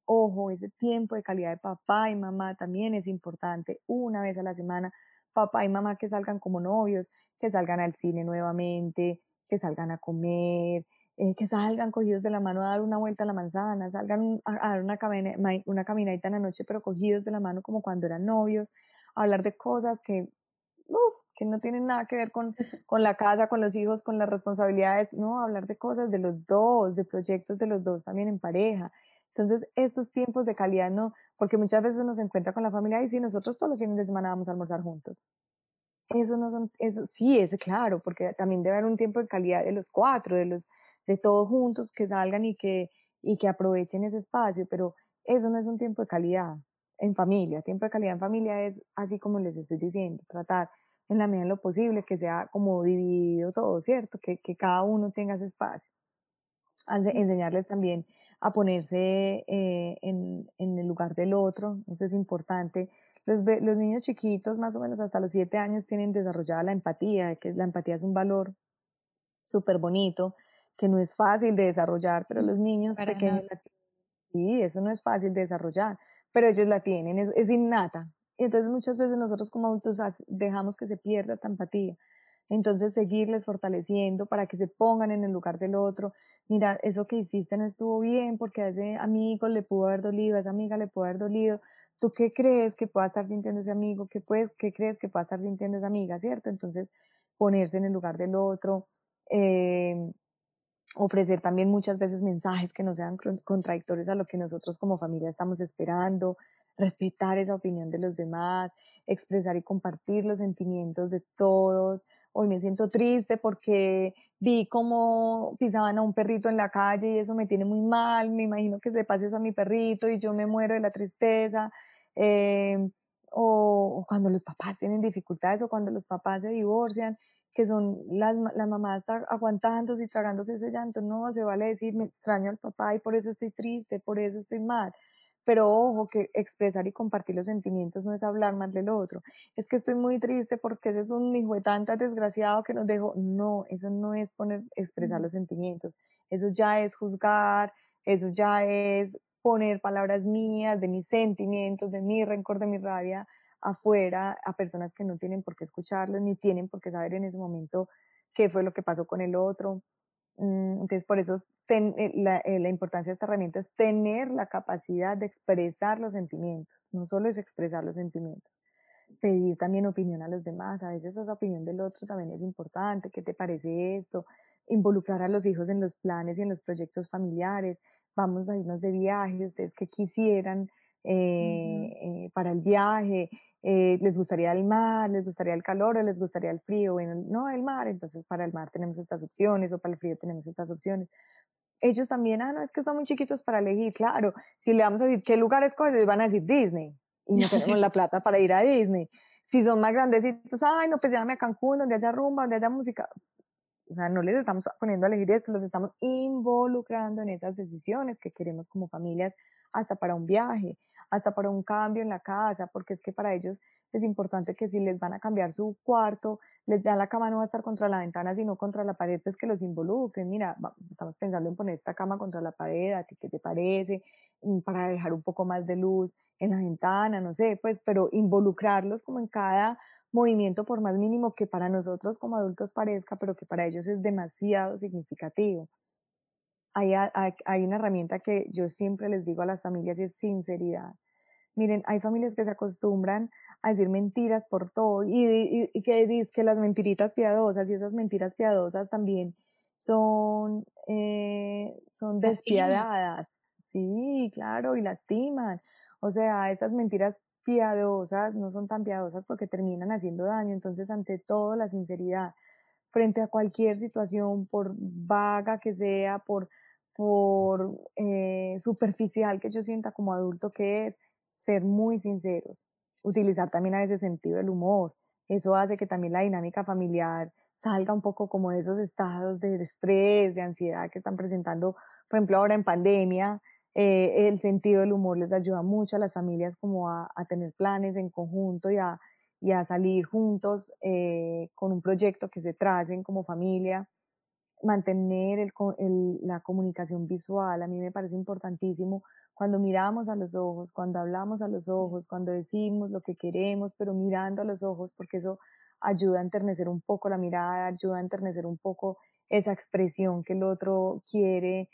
Ojo, ese tiempo de calidad de papá y mamá también es importante, una vez a la semana. Papá y mamá que salgan como novios, que salgan al cine nuevamente, que salgan a comer, eh, que salgan cogidos de la mano a dar una vuelta a la manzana, salgan a, dar una, una caminadita en la noche, pero cogidos de la mano como cuando eran novios, a hablar de cosas que, uf, que no tienen nada que ver con, *laughs* con la casa, con los hijos, con las responsabilidades, no, hablar de cosas de los dos, de proyectos de los dos también en pareja. Entonces, estos tiempos de calidad no, porque muchas veces nos encuentra con la familia y si nosotros todos los fines de semana vamos a almorzar juntos. Eso no son, eso sí es claro, porque también debe haber un tiempo de calidad de los cuatro, de los, de todos juntos que salgan y que, y que aprovechen ese espacio, pero eso no es un tiempo de calidad en familia. Tiempo de calidad en familia es así como les estoy diciendo, tratar en la medida de lo posible que sea como dividido todo, ¿cierto? Que, que cada uno tenga ese espacio. Enseñarles también a ponerse eh, en, en, el lugar del otro, eso es importante. Los, los niños chiquitos, más o menos hasta los siete años, tienen desarrollada la empatía, que la empatía es un valor súper bonito, que no es fácil de desarrollar, pero los niños pequeños, sí, eso no es fácil de desarrollar, pero ellos la tienen, es, es innata. Y entonces muchas veces nosotros como adultos dejamos que se pierda esta empatía. Entonces, seguirles fortaleciendo para que se pongan en el lugar del otro. Mira, eso que hiciste no estuvo bien porque a ese amigo le pudo haber dolido, a esa amiga le pudo haber dolido. ¿Tú qué crees que pueda estar sintiendo ese amigo? ¿Qué, puedes, qué crees que pueda estar sintiendo esa amiga? ¿Cierto? Entonces, ponerse en el lugar del otro. Eh, ofrecer también muchas veces mensajes que no sean contradictorios a lo que nosotros como familia estamos esperando, respetar esa opinión de los demás, expresar y compartir los sentimientos de todos. Hoy me siento triste porque vi cómo pisaban a un perrito en la calle y eso me tiene muy mal, me imagino que le pase eso a mi perrito y yo me muero de la tristeza. Eh, o, cuando los papás tienen dificultades o cuando los papás se divorcian, que son las, la mamá aguantándose y tragándose ese llanto, no, se vale decir, me extraño al papá y por eso estoy triste, por eso estoy mal. Pero ojo, que expresar y compartir los sentimientos no es hablar mal del otro. Es que estoy muy triste porque ese es un hijo de tanta desgraciado que nos dejó. No, eso no es poner, expresar los sentimientos. Eso ya es juzgar, eso ya es poner palabras mías, de mis sentimientos, de mi rencor, de mi rabia afuera a personas que no tienen por qué escucharlos, ni tienen por qué saber en ese momento qué fue lo que pasó con el otro. Mm, entonces, por eso eh, la, eh, la, importancia de esta herramienta es tener la capacidad de expresar los sentimientos. No solo es expresar los sentimientos, pedir también opinión a los demás. A veces esa opinión del otro también es importante. ¿Qué te parece esto? involucrar a los hijos en los planes y en los proyectos familiares, vamos a irnos de viaje, ustedes que quisieran eh, eh, para el viaje, eh, les gustaría el mar, les gustaría el calor o les gustaría el frío, bueno, no el mar, entonces para el mar tenemos estas opciones o para el frío tenemos estas opciones. Ellos también, ah, no, es que son muy chiquitos para elegir, claro, si le vamos a decir qué lugar escoges, ellos van a decir Disney y no tenemos la *laughs* plata para ir a Disney. Si son más grandecitos, ay, no, pues llévame a Cancún, donde haya rumba, donde haya música. O sea, no les estamos poniendo a elegir esto, los estamos involucrando en esas decisiones que queremos como familias hasta para un viaje hasta para un cambio en la casa, porque es que para ellos es importante que si les van a cambiar su cuarto, les da la cama no va a estar contra la ventana, sino contra la pared, pues que los involucren. Mira, estamos pensando en poner esta cama contra la pared, ¿a ti qué te parece? Mm, para dejar un poco más de luz en la ventana, no sé, pues, pero involucrarlos como en cada movimiento, por más mínimo que para nosotros como adultos parezca, pero que para ellos es demasiado significativo hay, hay, una herramienta que yo siempre les digo a las familias y es sinceridad. Miren, hay familias que se acostumbran a decir mentiras por todo y, y, que dicen que las mentiritas piadosas y esas mentiras piadosas también son, eh, son despiadadas. Sí, claro, y lastiman. O sea, estas mentiras piadosas no son tan piadosas porque terminan haciendo daño. Entonces, ante todo, la sinceridad frente a cualquier situación, por vaga que sea, por, por eh, superficial que yo sienta como adulto que es, ser muy sinceros, utilizar también a ese sentido del humor. Eso hace que también la dinámica familiar salga un poco como de esos estados de estrés, de ansiedad que están presentando, por ejemplo, ahora en pandemia. Eh, el sentido del humor les ayuda mucho a las familias como a, a tener planes en conjunto y a, y a salir juntos eh, con un proyecto que se tracen como familia, mantener el, el, la comunicación visual, a mí me parece importantísimo cuando miramos a los ojos, cuando hablamos a los ojos, cuando decimos lo que queremos, pero mirando a los ojos, porque eso ayuda a enternecer un poco la mirada, ayuda a enternecer un poco esa expresión que el otro quiere,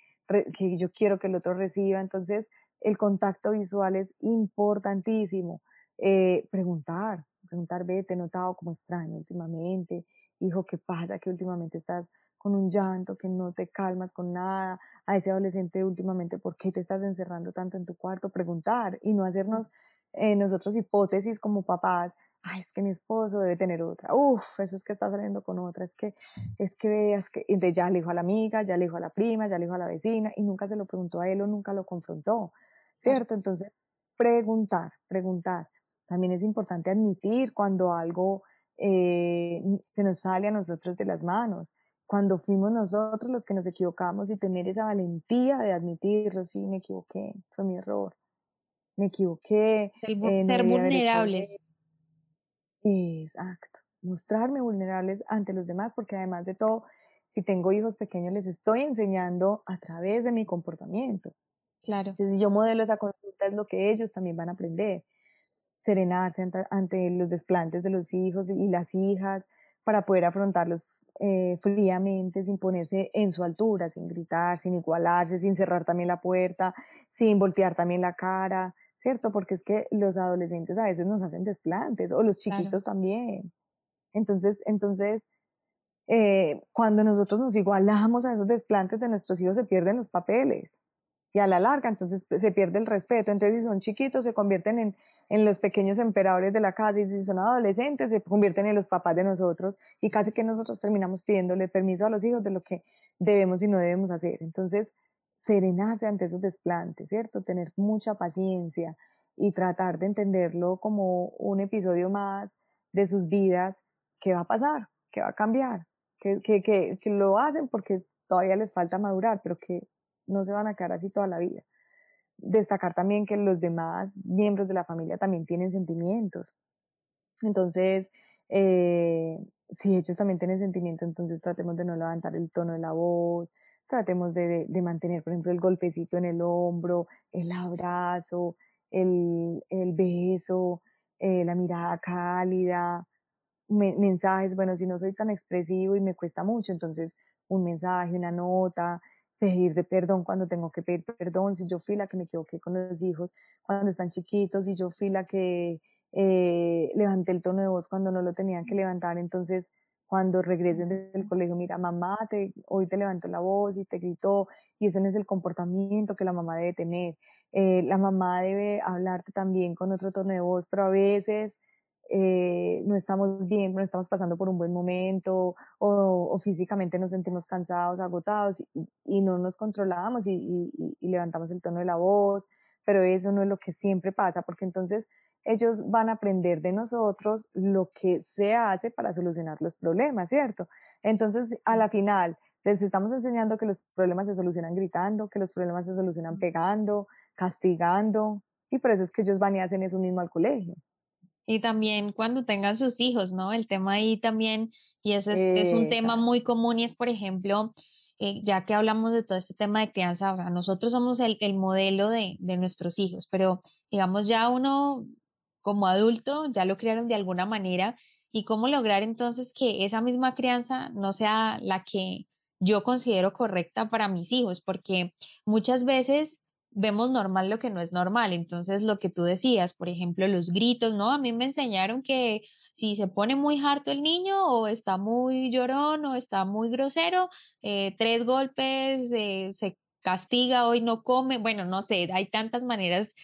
que yo quiero que el otro reciba. Entonces, el contacto visual es importantísimo. Eh, preguntar, preguntar, ve, te he notado como extraño últimamente, hijo, ¿qué pasa? Que últimamente estás con un llanto, que no te calmas con nada, a ese adolescente últimamente, ¿por qué te estás encerrando tanto en tu cuarto? Preguntar y no hacernos eh, nosotros hipótesis como papás, ay, es que mi esposo debe tener otra, uf, eso es que está saliendo con otra, es que, es que veas que, ya le dijo a la amiga, ya le dijo a la prima, ya le dijo a la vecina, y nunca se lo preguntó a él o nunca lo confrontó, ¿cierto? Entonces, preguntar, preguntar. También es importante admitir cuando algo eh, se nos sale a nosotros de las manos, cuando fuimos nosotros los que nos equivocamos y tener esa valentía de admitirlo, sí, me equivoqué, fue mi error, me equivoqué. Eh, ser vulnerables. Exacto, mostrarme vulnerables ante los demás, porque además de todo, si tengo hijos pequeños, les estoy enseñando a través de mi comportamiento. Claro. Entonces, si yo modelo esa consulta, es lo que ellos también van a aprender serenarse ante, los desplantes de los hijos y las hijas para poder afrontarlos eh, fríamente, sin ponerse en su altura, sin gritar, sin igualarse, sin cerrar también la puerta, sin voltear también la cara, ¿cierto? Porque es que los adolescentes a veces nos hacen desplantes, o los chiquitos también. Entonces, entonces, eh, cuando nosotros nos igualamos a esos desplantes de nuestros hijos, se pierden los papeles y a la larga entonces pues, se pierde el respeto. Entonces si son chiquitos se convierten en, en los pequeños emperadores de la casa y si son adolescentes se convierten en los papás de nosotros y casi que nosotros terminamos pidiéndole permiso a los hijos de lo que debemos y no debemos hacer. Entonces serenarse ante esos desplantes, ¿cierto? Tener mucha paciencia y tratar de entenderlo como un episodio más de sus vidas que va a pasar, que va a cambiar, que, que, que, que lo hacen porque todavía les falta madurar, pero que no se van a quedar así toda la vida. Destacar también que los demás miembros de la familia también tienen sentimientos. Entonces, eh, si ellos también tienen sentimientos, entonces tratemos de no levantar el tono de la voz, tratemos de, mantener, por ejemplo, el golpecito en el hombro, el abrazo, el, el beso, eh, la mirada cálida, mensajes, bueno, si no soy tan expresivo y me cuesta mucho, entonces un mensaje, una nota, pedir de perdón cuando tengo que pedir perdón, si yo fui la que me equivoqué con los hijos cuando están chiquitos, si yo fui la que eh, levanté el tono de voz cuando no lo tenían que levantar, entonces cuando regresen del colegio, mira, mamá, te, hoy te levantó la voz y te gritó, y ese no es el comportamiento que la mamá debe tener. Eh, la mamá debe hablarte también con otro tono de voz, pero a veces eh, no estamos bien, no estamos pasando por un buen momento o, físicamente nos sentimos cansados, agotados y, no nos controlamos y, y, levantamos el tono de la voz, pero eso no es lo que siempre pasa porque entonces ellos van a aprender de nosotros lo que se hace para solucionar los problemas, ¿cierto? Entonces, a la final, les estamos enseñando que los problemas se solucionan gritando, que los problemas se solucionan pegando, castigando, y por eso es que ellos van y hacen eso mismo al colegio. Y también cuando tengan sus hijos, ¿no? El tema ahí también, y eso es, un tema muy común y es, por ejemplo, eh, ya que hablamos de todo este tema de crianza, o sea, nosotros somos el, el modelo de, de, nuestros hijos, pero digamos ya uno como adulto ya lo criaron de alguna manera y cómo lograr entonces que esa misma crianza no sea la que yo considero correcta para mis hijos, porque muchas veces vemos normal lo que no es normal. Entonces, lo que tú decías, por ejemplo, los gritos, ¿no? A mí me enseñaron que si se pone muy harto el niño o está muy llorón o está muy grosero, eh, tres golpes, eh, se castiga, hoy no come, bueno, no sé, hay tantas maneras,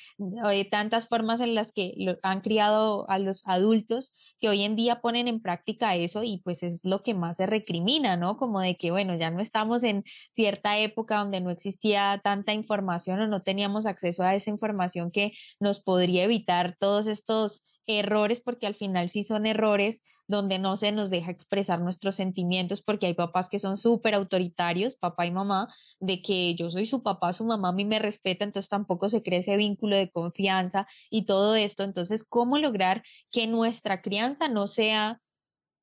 hay tantas formas en las que han criado a los adultos que hoy en día ponen en práctica eso y pues es lo que más se recrimina, ¿no? Como de que, bueno, ya no estamos en cierta época donde no existía tanta información o no teníamos acceso a esa información que nos podría evitar todos estos errores, porque al final sí son errores donde no se nos deja expresar nuestros sentimientos, porque hay papás que son súper autoritarios, papá y mamá, de que yo soy su papá, su mamá a mí me respeta, entonces tampoco se crea ese vínculo de confianza y todo esto. Entonces, ¿cómo lograr que nuestra crianza no sea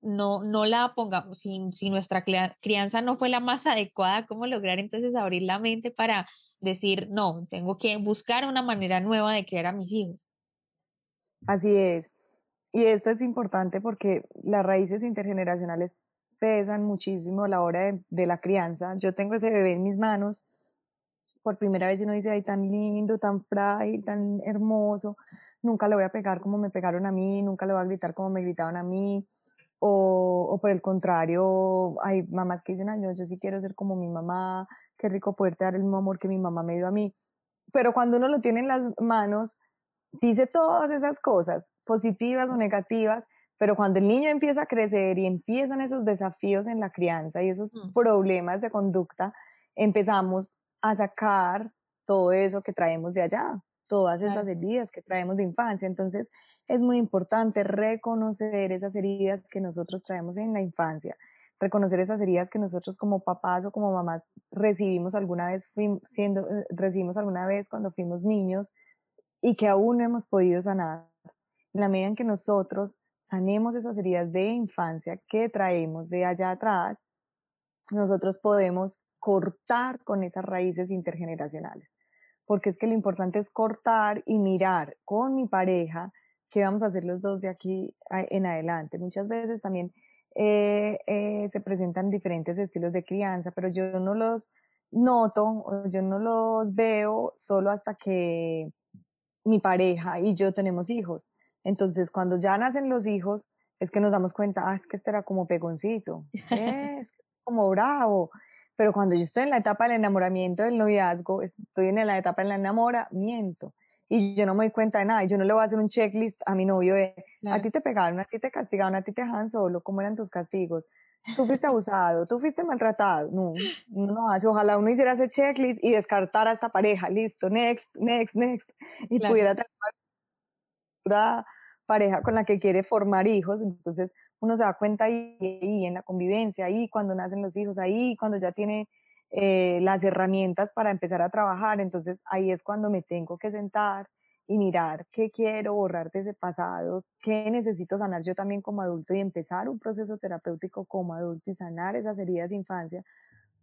no, no la pongamos, si, si nuestra crianza no fue la más adecuada, ¿cómo lograr entonces abrir la mente para decir, no, tengo que buscar una manera nueva de criar a mis hijos? Así es. Y esto es importante porque las raíces intergeneracionales pesan muchísimo a la hora de, la crianza. Yo tengo ese bebé en mis manos por primera vez uno dice, ay, tan lindo, tan frágil, tan hermoso, nunca le voy a pegar como me pegaron a mí, nunca le voy a gritar como me gritaron a mí. O, o por el contrario, hay mamás que dicen, ay, yo, yo sí quiero ser como mi mamá, qué rico poderte dar el mismo amor que mi mamá me dio a mí. Pero cuando uno lo tiene en las manos, dice todas esas cosas, positivas o negativas, pero cuando el niño empieza a crecer y empiezan esos desafíos en la crianza y esos mm. problemas de conducta, empezamos a sacar todo eso que traemos de allá, todas esas heridas que traemos de infancia. Entonces es muy importante reconocer esas heridas que nosotros traemos en la infancia, reconocer esas heridas que nosotros como papás o como mamás recibimos alguna vez, siendo, eh, recibimos alguna vez cuando fuimos niños y que aún no hemos podido sanar. En la medida en que nosotros sanemos esas heridas de infancia que traemos de allá atrás, nosotros podemos cortar con esas raíces intergeneracionales. Porque es que lo importante es cortar y mirar con mi pareja qué vamos a hacer los dos de aquí en adelante. Muchas veces también eh, eh, se presentan diferentes estilos de crianza, pero yo no los noto, yo no los veo solo hasta que mi pareja y yo tenemos hijos. Entonces, cuando ya nacen los hijos, es que nos damos cuenta, ah, es que este era como pegoncito, *laughs* es como bravo. Pero cuando yo estoy en la etapa del enamoramiento, del noviazgo, estoy en la etapa del enamoramiento y yo no me doy cuenta de nada. Y yo no le voy a hacer un checklist a mi novio de, a ti te pegaron, a ti te castigaron, a ti te dejaban solo, ¿cómo eran tus castigos? Tú fuiste abusado, tú fuiste maltratado. No, no hace. Ojalá uno hiciera ese checklist y descartara a esta pareja. Listo, next, next, next. Y pudiera tener una pareja con la que quiere formar hijos. Entonces uno se da cuenta ahí, ahí en la convivencia, ahí cuando nacen los hijos, ahí cuando ya tiene eh, las herramientas para empezar a trabajar. Entonces ahí es cuando me tengo que sentar y mirar qué quiero borrar de ese pasado, qué necesito sanar yo también como adulto y empezar un proceso terapéutico como adulto y sanar esas heridas de infancia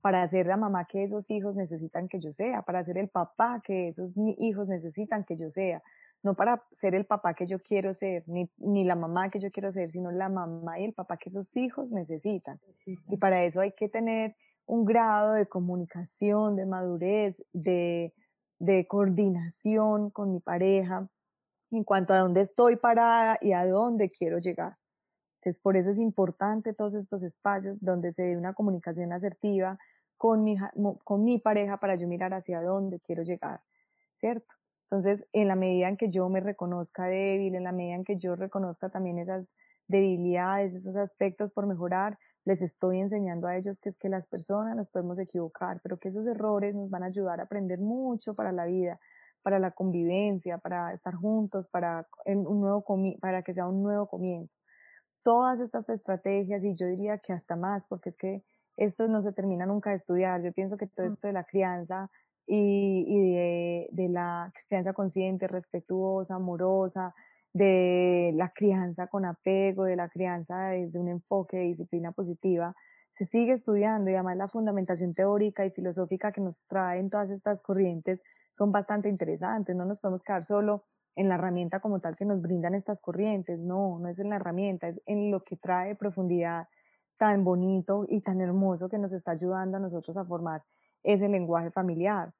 para ser la mamá que esos hijos necesitan que yo sea, para ser el papá que esos hijos necesitan que yo sea, no para ser el papá que yo quiero ser, ni, ni la mamá que yo quiero ser, sino la mamá y el papá que esos hijos necesitan. Y para eso hay que tener un grado de comunicación, de madurez, de, de coordinación con mi pareja en cuanto a dónde estoy parada y a dónde quiero llegar. Entonces, por eso es importante todos estos espacios donde se dé una comunicación asertiva con mi, con mi pareja para yo mirar hacia dónde quiero llegar, ¿cierto? Entonces, en la medida en que yo me reconozca débil, en la medida en que yo reconozca también esas debilidades, esos aspectos por mejorar, les estoy enseñando a ellos que es que las personas nos podemos equivocar, pero que esos errores nos van a ayudar a aprender mucho para la vida, para la convivencia, para estar juntos, para, un nuevo para que sea un nuevo comienzo. Todas estas estrategias, y yo diría que hasta más, porque es que esto no se termina nunca de estudiar. Yo pienso que todo mm. esto de la crianza y, y de, de, la crianza consciente, respetuosa, amorosa, de la crianza con apego, de la crianza desde un enfoque de disciplina positiva, se sigue estudiando y además la fundamentación teórica y filosófica que nos traen todas estas corrientes son bastante interesantes. No nos podemos quedar solo en la herramienta como tal que nos brindan estas corrientes. No, no es en la herramienta, es en lo que trae profundidad tan bonito y tan hermoso que nos está ayudando a nosotros a formar ese lenguaje familiar.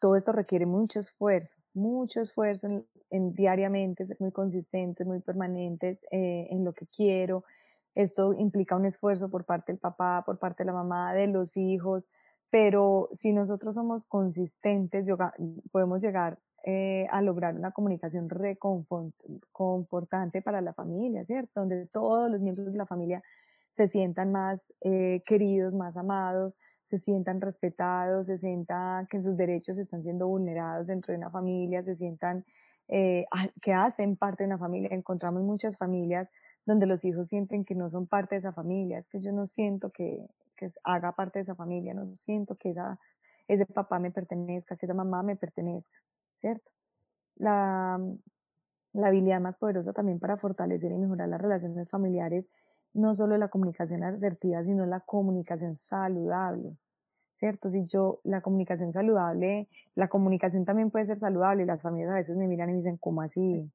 Todo esto requiere mucho esfuerzo, mucho esfuerzo en, diariamente, ser muy consistentes, muy permanentes eh, en lo que quiero. Esto implica un esfuerzo por parte del papá, por parte de la mamá, de los hijos, pero si nosotros somos consistentes, podemos llegar eh, a lograr una comunicación reconfortante para la familia, ¿cierto? Donde todos los miembros de la familia se sientan más eh, queridos, más amados, se sientan respetados, se sientan que sus derechos están siendo vulnerados dentro de una familia, se sientan eh, que hacen parte de una familia. Encontramos muchas familias donde los hijos sienten que no son parte de esa familia, es que yo no siento que, que haga parte de esa familia, no siento que esa, ese papá me pertenezca, que esa mamá me pertenezca, ¿cierto? La, la habilidad más poderosa también para fortalecer y mejorar las relaciones familiares no solo la comunicación asertiva, sino la comunicación saludable, ¿cierto? Si yo, la comunicación saludable, la comunicación también puede ser saludable, las familias a veces me miran y me dicen, ¿cómo así?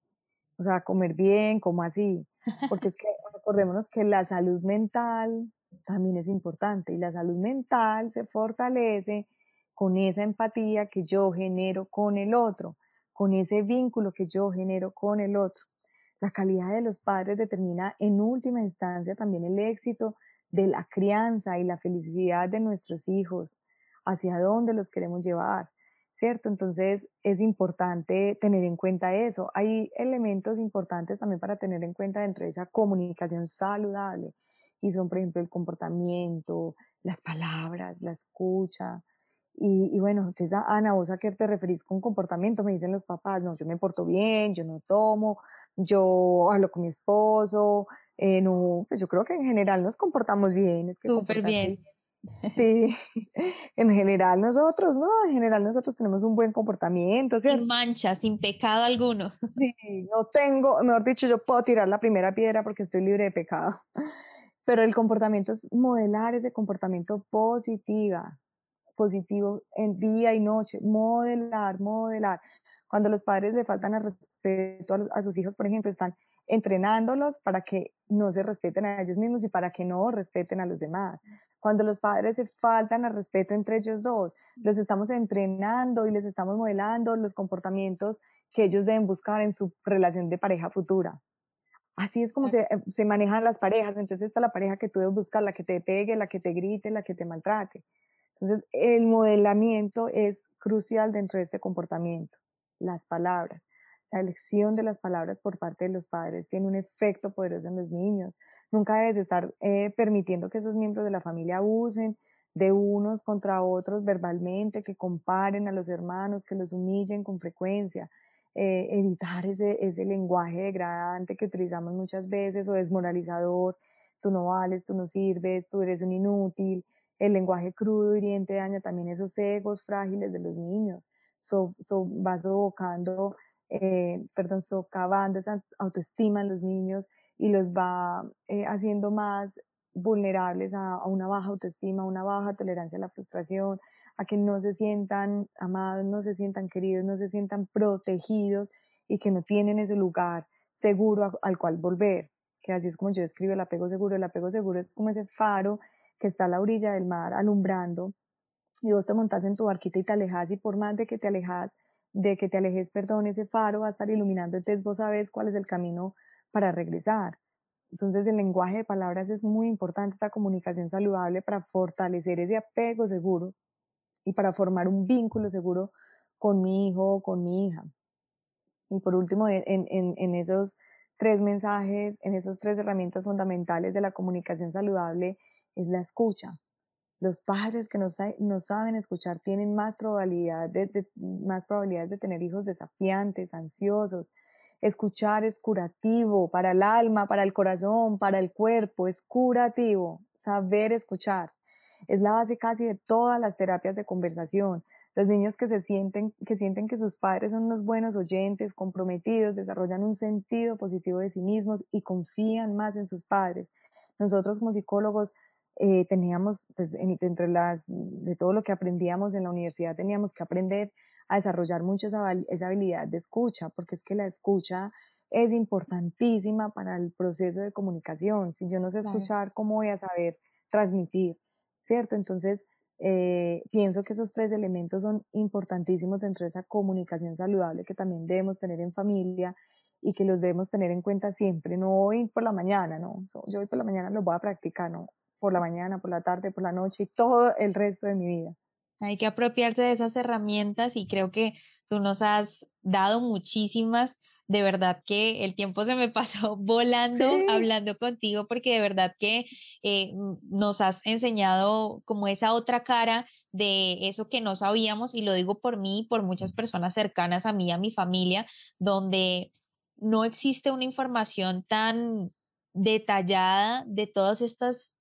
O sea, comer bien, ¿cómo así? Porque es que recordémonos que la salud mental también es importante y la salud mental se fortalece con esa empatía que yo genero con el otro, con ese vínculo que yo genero con el otro. La calidad de los padres determina en última instancia también el éxito de la crianza y la felicidad de nuestros hijos, hacia dónde los queremos llevar, ¿cierto? Entonces es importante tener en cuenta eso. Hay elementos importantes también para tener en cuenta dentro de esa comunicación saludable y son, por ejemplo, el comportamiento, las palabras, la escucha, y, bueno, entonces, Ana, ¿vos a qué te referís con comportamiento? Me dicen los papás, no, yo me porto bien, yo no tomo, yo hablo con mi esposo, eh, no, pues yo creo que en general nos comportamos bien. Es que Súper bien. *laughs* Sí, *laughs* en general nosotros, ¿no? En general nosotros tenemos un buen comportamiento, ¿cierto? Sin mancha, sin pecado alguno. *laughs* Sí, no tengo, mejor dicho, yo puedo tirar la primera piedra porque estoy libre de pecado. Pero el comportamiento es modelar ese comportamiento positiva, positivo en día y noche, modelar, modelar. Cuando los padres le faltan al respeto a, sus hijos, por ejemplo, están entrenándolos para que no se respeten a ellos mismos y para que no respeten a los demás. Cuando los padres se faltan al respeto entre ellos dos, los estamos entrenando y les estamos modelando los comportamientos que ellos deben buscar en su relación de pareja futura. Así es como se, se manejan las parejas. Entonces está la pareja que tú debes buscar, la que te pegue, la que te grite, la que te maltrate. Entonces, el modelamiento es crucial dentro de este comportamiento. Las palabras, la elección de las palabras por parte de los padres tiene un efecto poderoso en los niños. Nunca debes estar eh, permitiendo que esos miembros de la familia abusen de unos contra otros verbalmente, que comparen a los hermanos, que los humillen con frecuencia. Eh, evitar ese, ese lenguaje degradante que utilizamos muchas veces o desmoralizador. Tú no vales, tú no sirves, tú eres un inútil el lenguaje crudo, hiriente, daña también esos egos frágiles de los niños. So, va sofocando, eh, perdón, socavando esa autoestima en los niños y los va eh, haciendo más vulnerables a, a, una baja autoestima, a una baja tolerancia a la frustración, a que no se sientan amados, no se sientan queridos, no se sientan protegidos y que no tienen ese lugar seguro al cual volver. Que así es como yo escribo el apego seguro. El apego seguro es como ese faro que está a la orilla del mar alumbrando y vos te montás en tu barquita y te alejas y por más de que te alejas, de que te alejes, perdón, ese faro va a estar iluminando, entonces vos sabes cuál es el camino para regresar. Entonces el lenguaje de palabras es muy importante, esa comunicación saludable para fortalecer ese apego seguro y para formar un vínculo seguro con mi hijo o con mi hija. Y por último, en, en, esos tres mensajes, en esas tres herramientas fundamentales de la comunicación saludable, es la escucha. Los padres que no, saben escuchar tienen más, probabilidad más probabilidades de tener hijos desafiantes, ansiosos. Escuchar es curativo para el alma, para el corazón, para el cuerpo, es curativo. Saber escuchar es la base casi de todas las terapias de conversación. Los niños que se sienten, que sienten que sus padres son unos buenos oyentes, comprometidos, desarrollan un sentido positivo de sí mismos y confían más en sus padres. Nosotros como psicólogos eh, teníamos, pues, entre las, de todo lo que aprendíamos en la universidad, teníamos que aprender a desarrollar mucho esa, esa habilidad de escucha, porque es que la escucha es importantísima para el proceso de comunicación. Si yo no sé escuchar, ¿cómo voy a saber transmitir? ¿Cierto? Entonces, eh, pienso que esos tres elementos son importantísimos dentro de esa comunicación saludable que también debemos tener en familia y que los debemos tener en cuenta siempre, no hoy por la mañana, no, yo hoy por la mañana los voy a practicar, no, por la mañana, por la tarde, por la noche y todo el resto de mi vida. Hay que apropiarse de esas herramientas y creo que tú nos has dado muchísimas. De verdad que el tiempo se me *laughs* pasó volando hablando contigo porque de verdad que eh, nos has enseñado como esa otra cara de eso que no sabíamos y lo digo por mí y por muchas personas cercanas a mí, a mi familia, donde no existe una información tan detallada de todas estas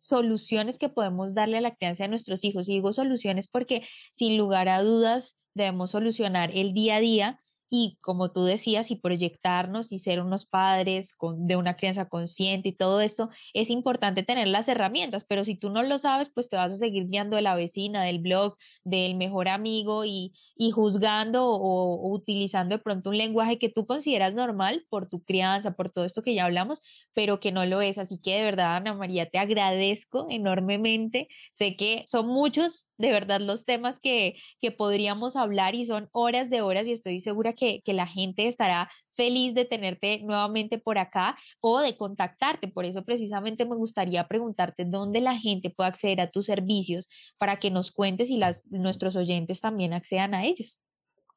soluciones que podemos darle a la crianza de nuestros hijos. Y digo soluciones porque sin lugar a dudas debemos solucionar el día a día y como tú decías, y proyectarnos y ser unos padres con, de una crianza consciente y todo esto, es importante tener las herramientas, pero si tú no lo sabes, pues te vas a seguir guiando de la vecina, del blog, del mejor amigo y, y juzgando o, utilizando de pronto un lenguaje que tú consideras normal por tu crianza, por todo esto que ya hablamos, pero que no lo es. Así que de verdad, Ana María, te agradezco enormemente. Sé que son muchos, de verdad, los temas que, que podríamos hablar y son horas de horas y estoy segura que, la gente estará feliz de tenerte nuevamente por acá o de contactarte. Por eso precisamente me gustaría preguntarte dónde la gente puede acceder a tus servicios para que nos cuentes y las, nuestros oyentes también accedan a ellos.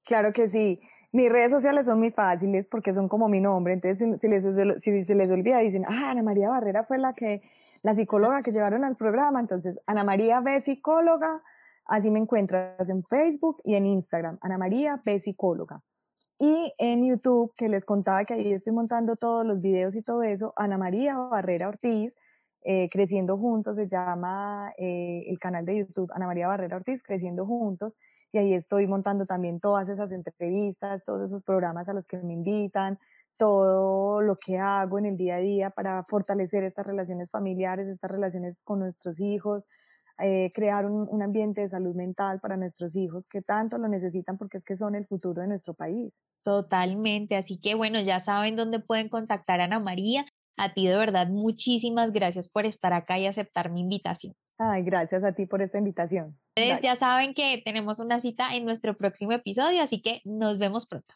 Claro que sí. Mis redes sociales son muy fáciles porque son como mi nombre. Entonces, si, se les olvida, dicen, ah, Ana María Barrera fue la que, la psicóloga que llevaron al programa. Entonces, Ana María B. Psicóloga. Así me encuentras en Facebook y en Instagram. Ana María B. Psicóloga. Y en YouTube, que les contaba que ahí estoy montando todos los videos y todo eso, Ana María Barrera Ortiz, eh, Creciendo Juntos, se llama eh, el canal de YouTube Ana María Barrera Ortiz, Creciendo Juntos, y ahí estoy montando también todas esas entrevistas, todos esos programas a los que me invitan, todo lo que hago en el día a día para fortalecer estas relaciones familiares, estas relaciones con nuestros hijos, eh, crear un, un, ambiente de salud mental para nuestros hijos que tanto lo necesitan porque es que son el futuro de nuestro país. Totalmente, así que bueno, ya saben dónde pueden contactar a Ana María. A ti de verdad, muchísimas gracias por estar acá y aceptar mi invitación. Ay, gracias a ti por esta invitación. Ustedes ya saben que tenemos una cita en nuestro próximo episodio, así que nos vemos pronto.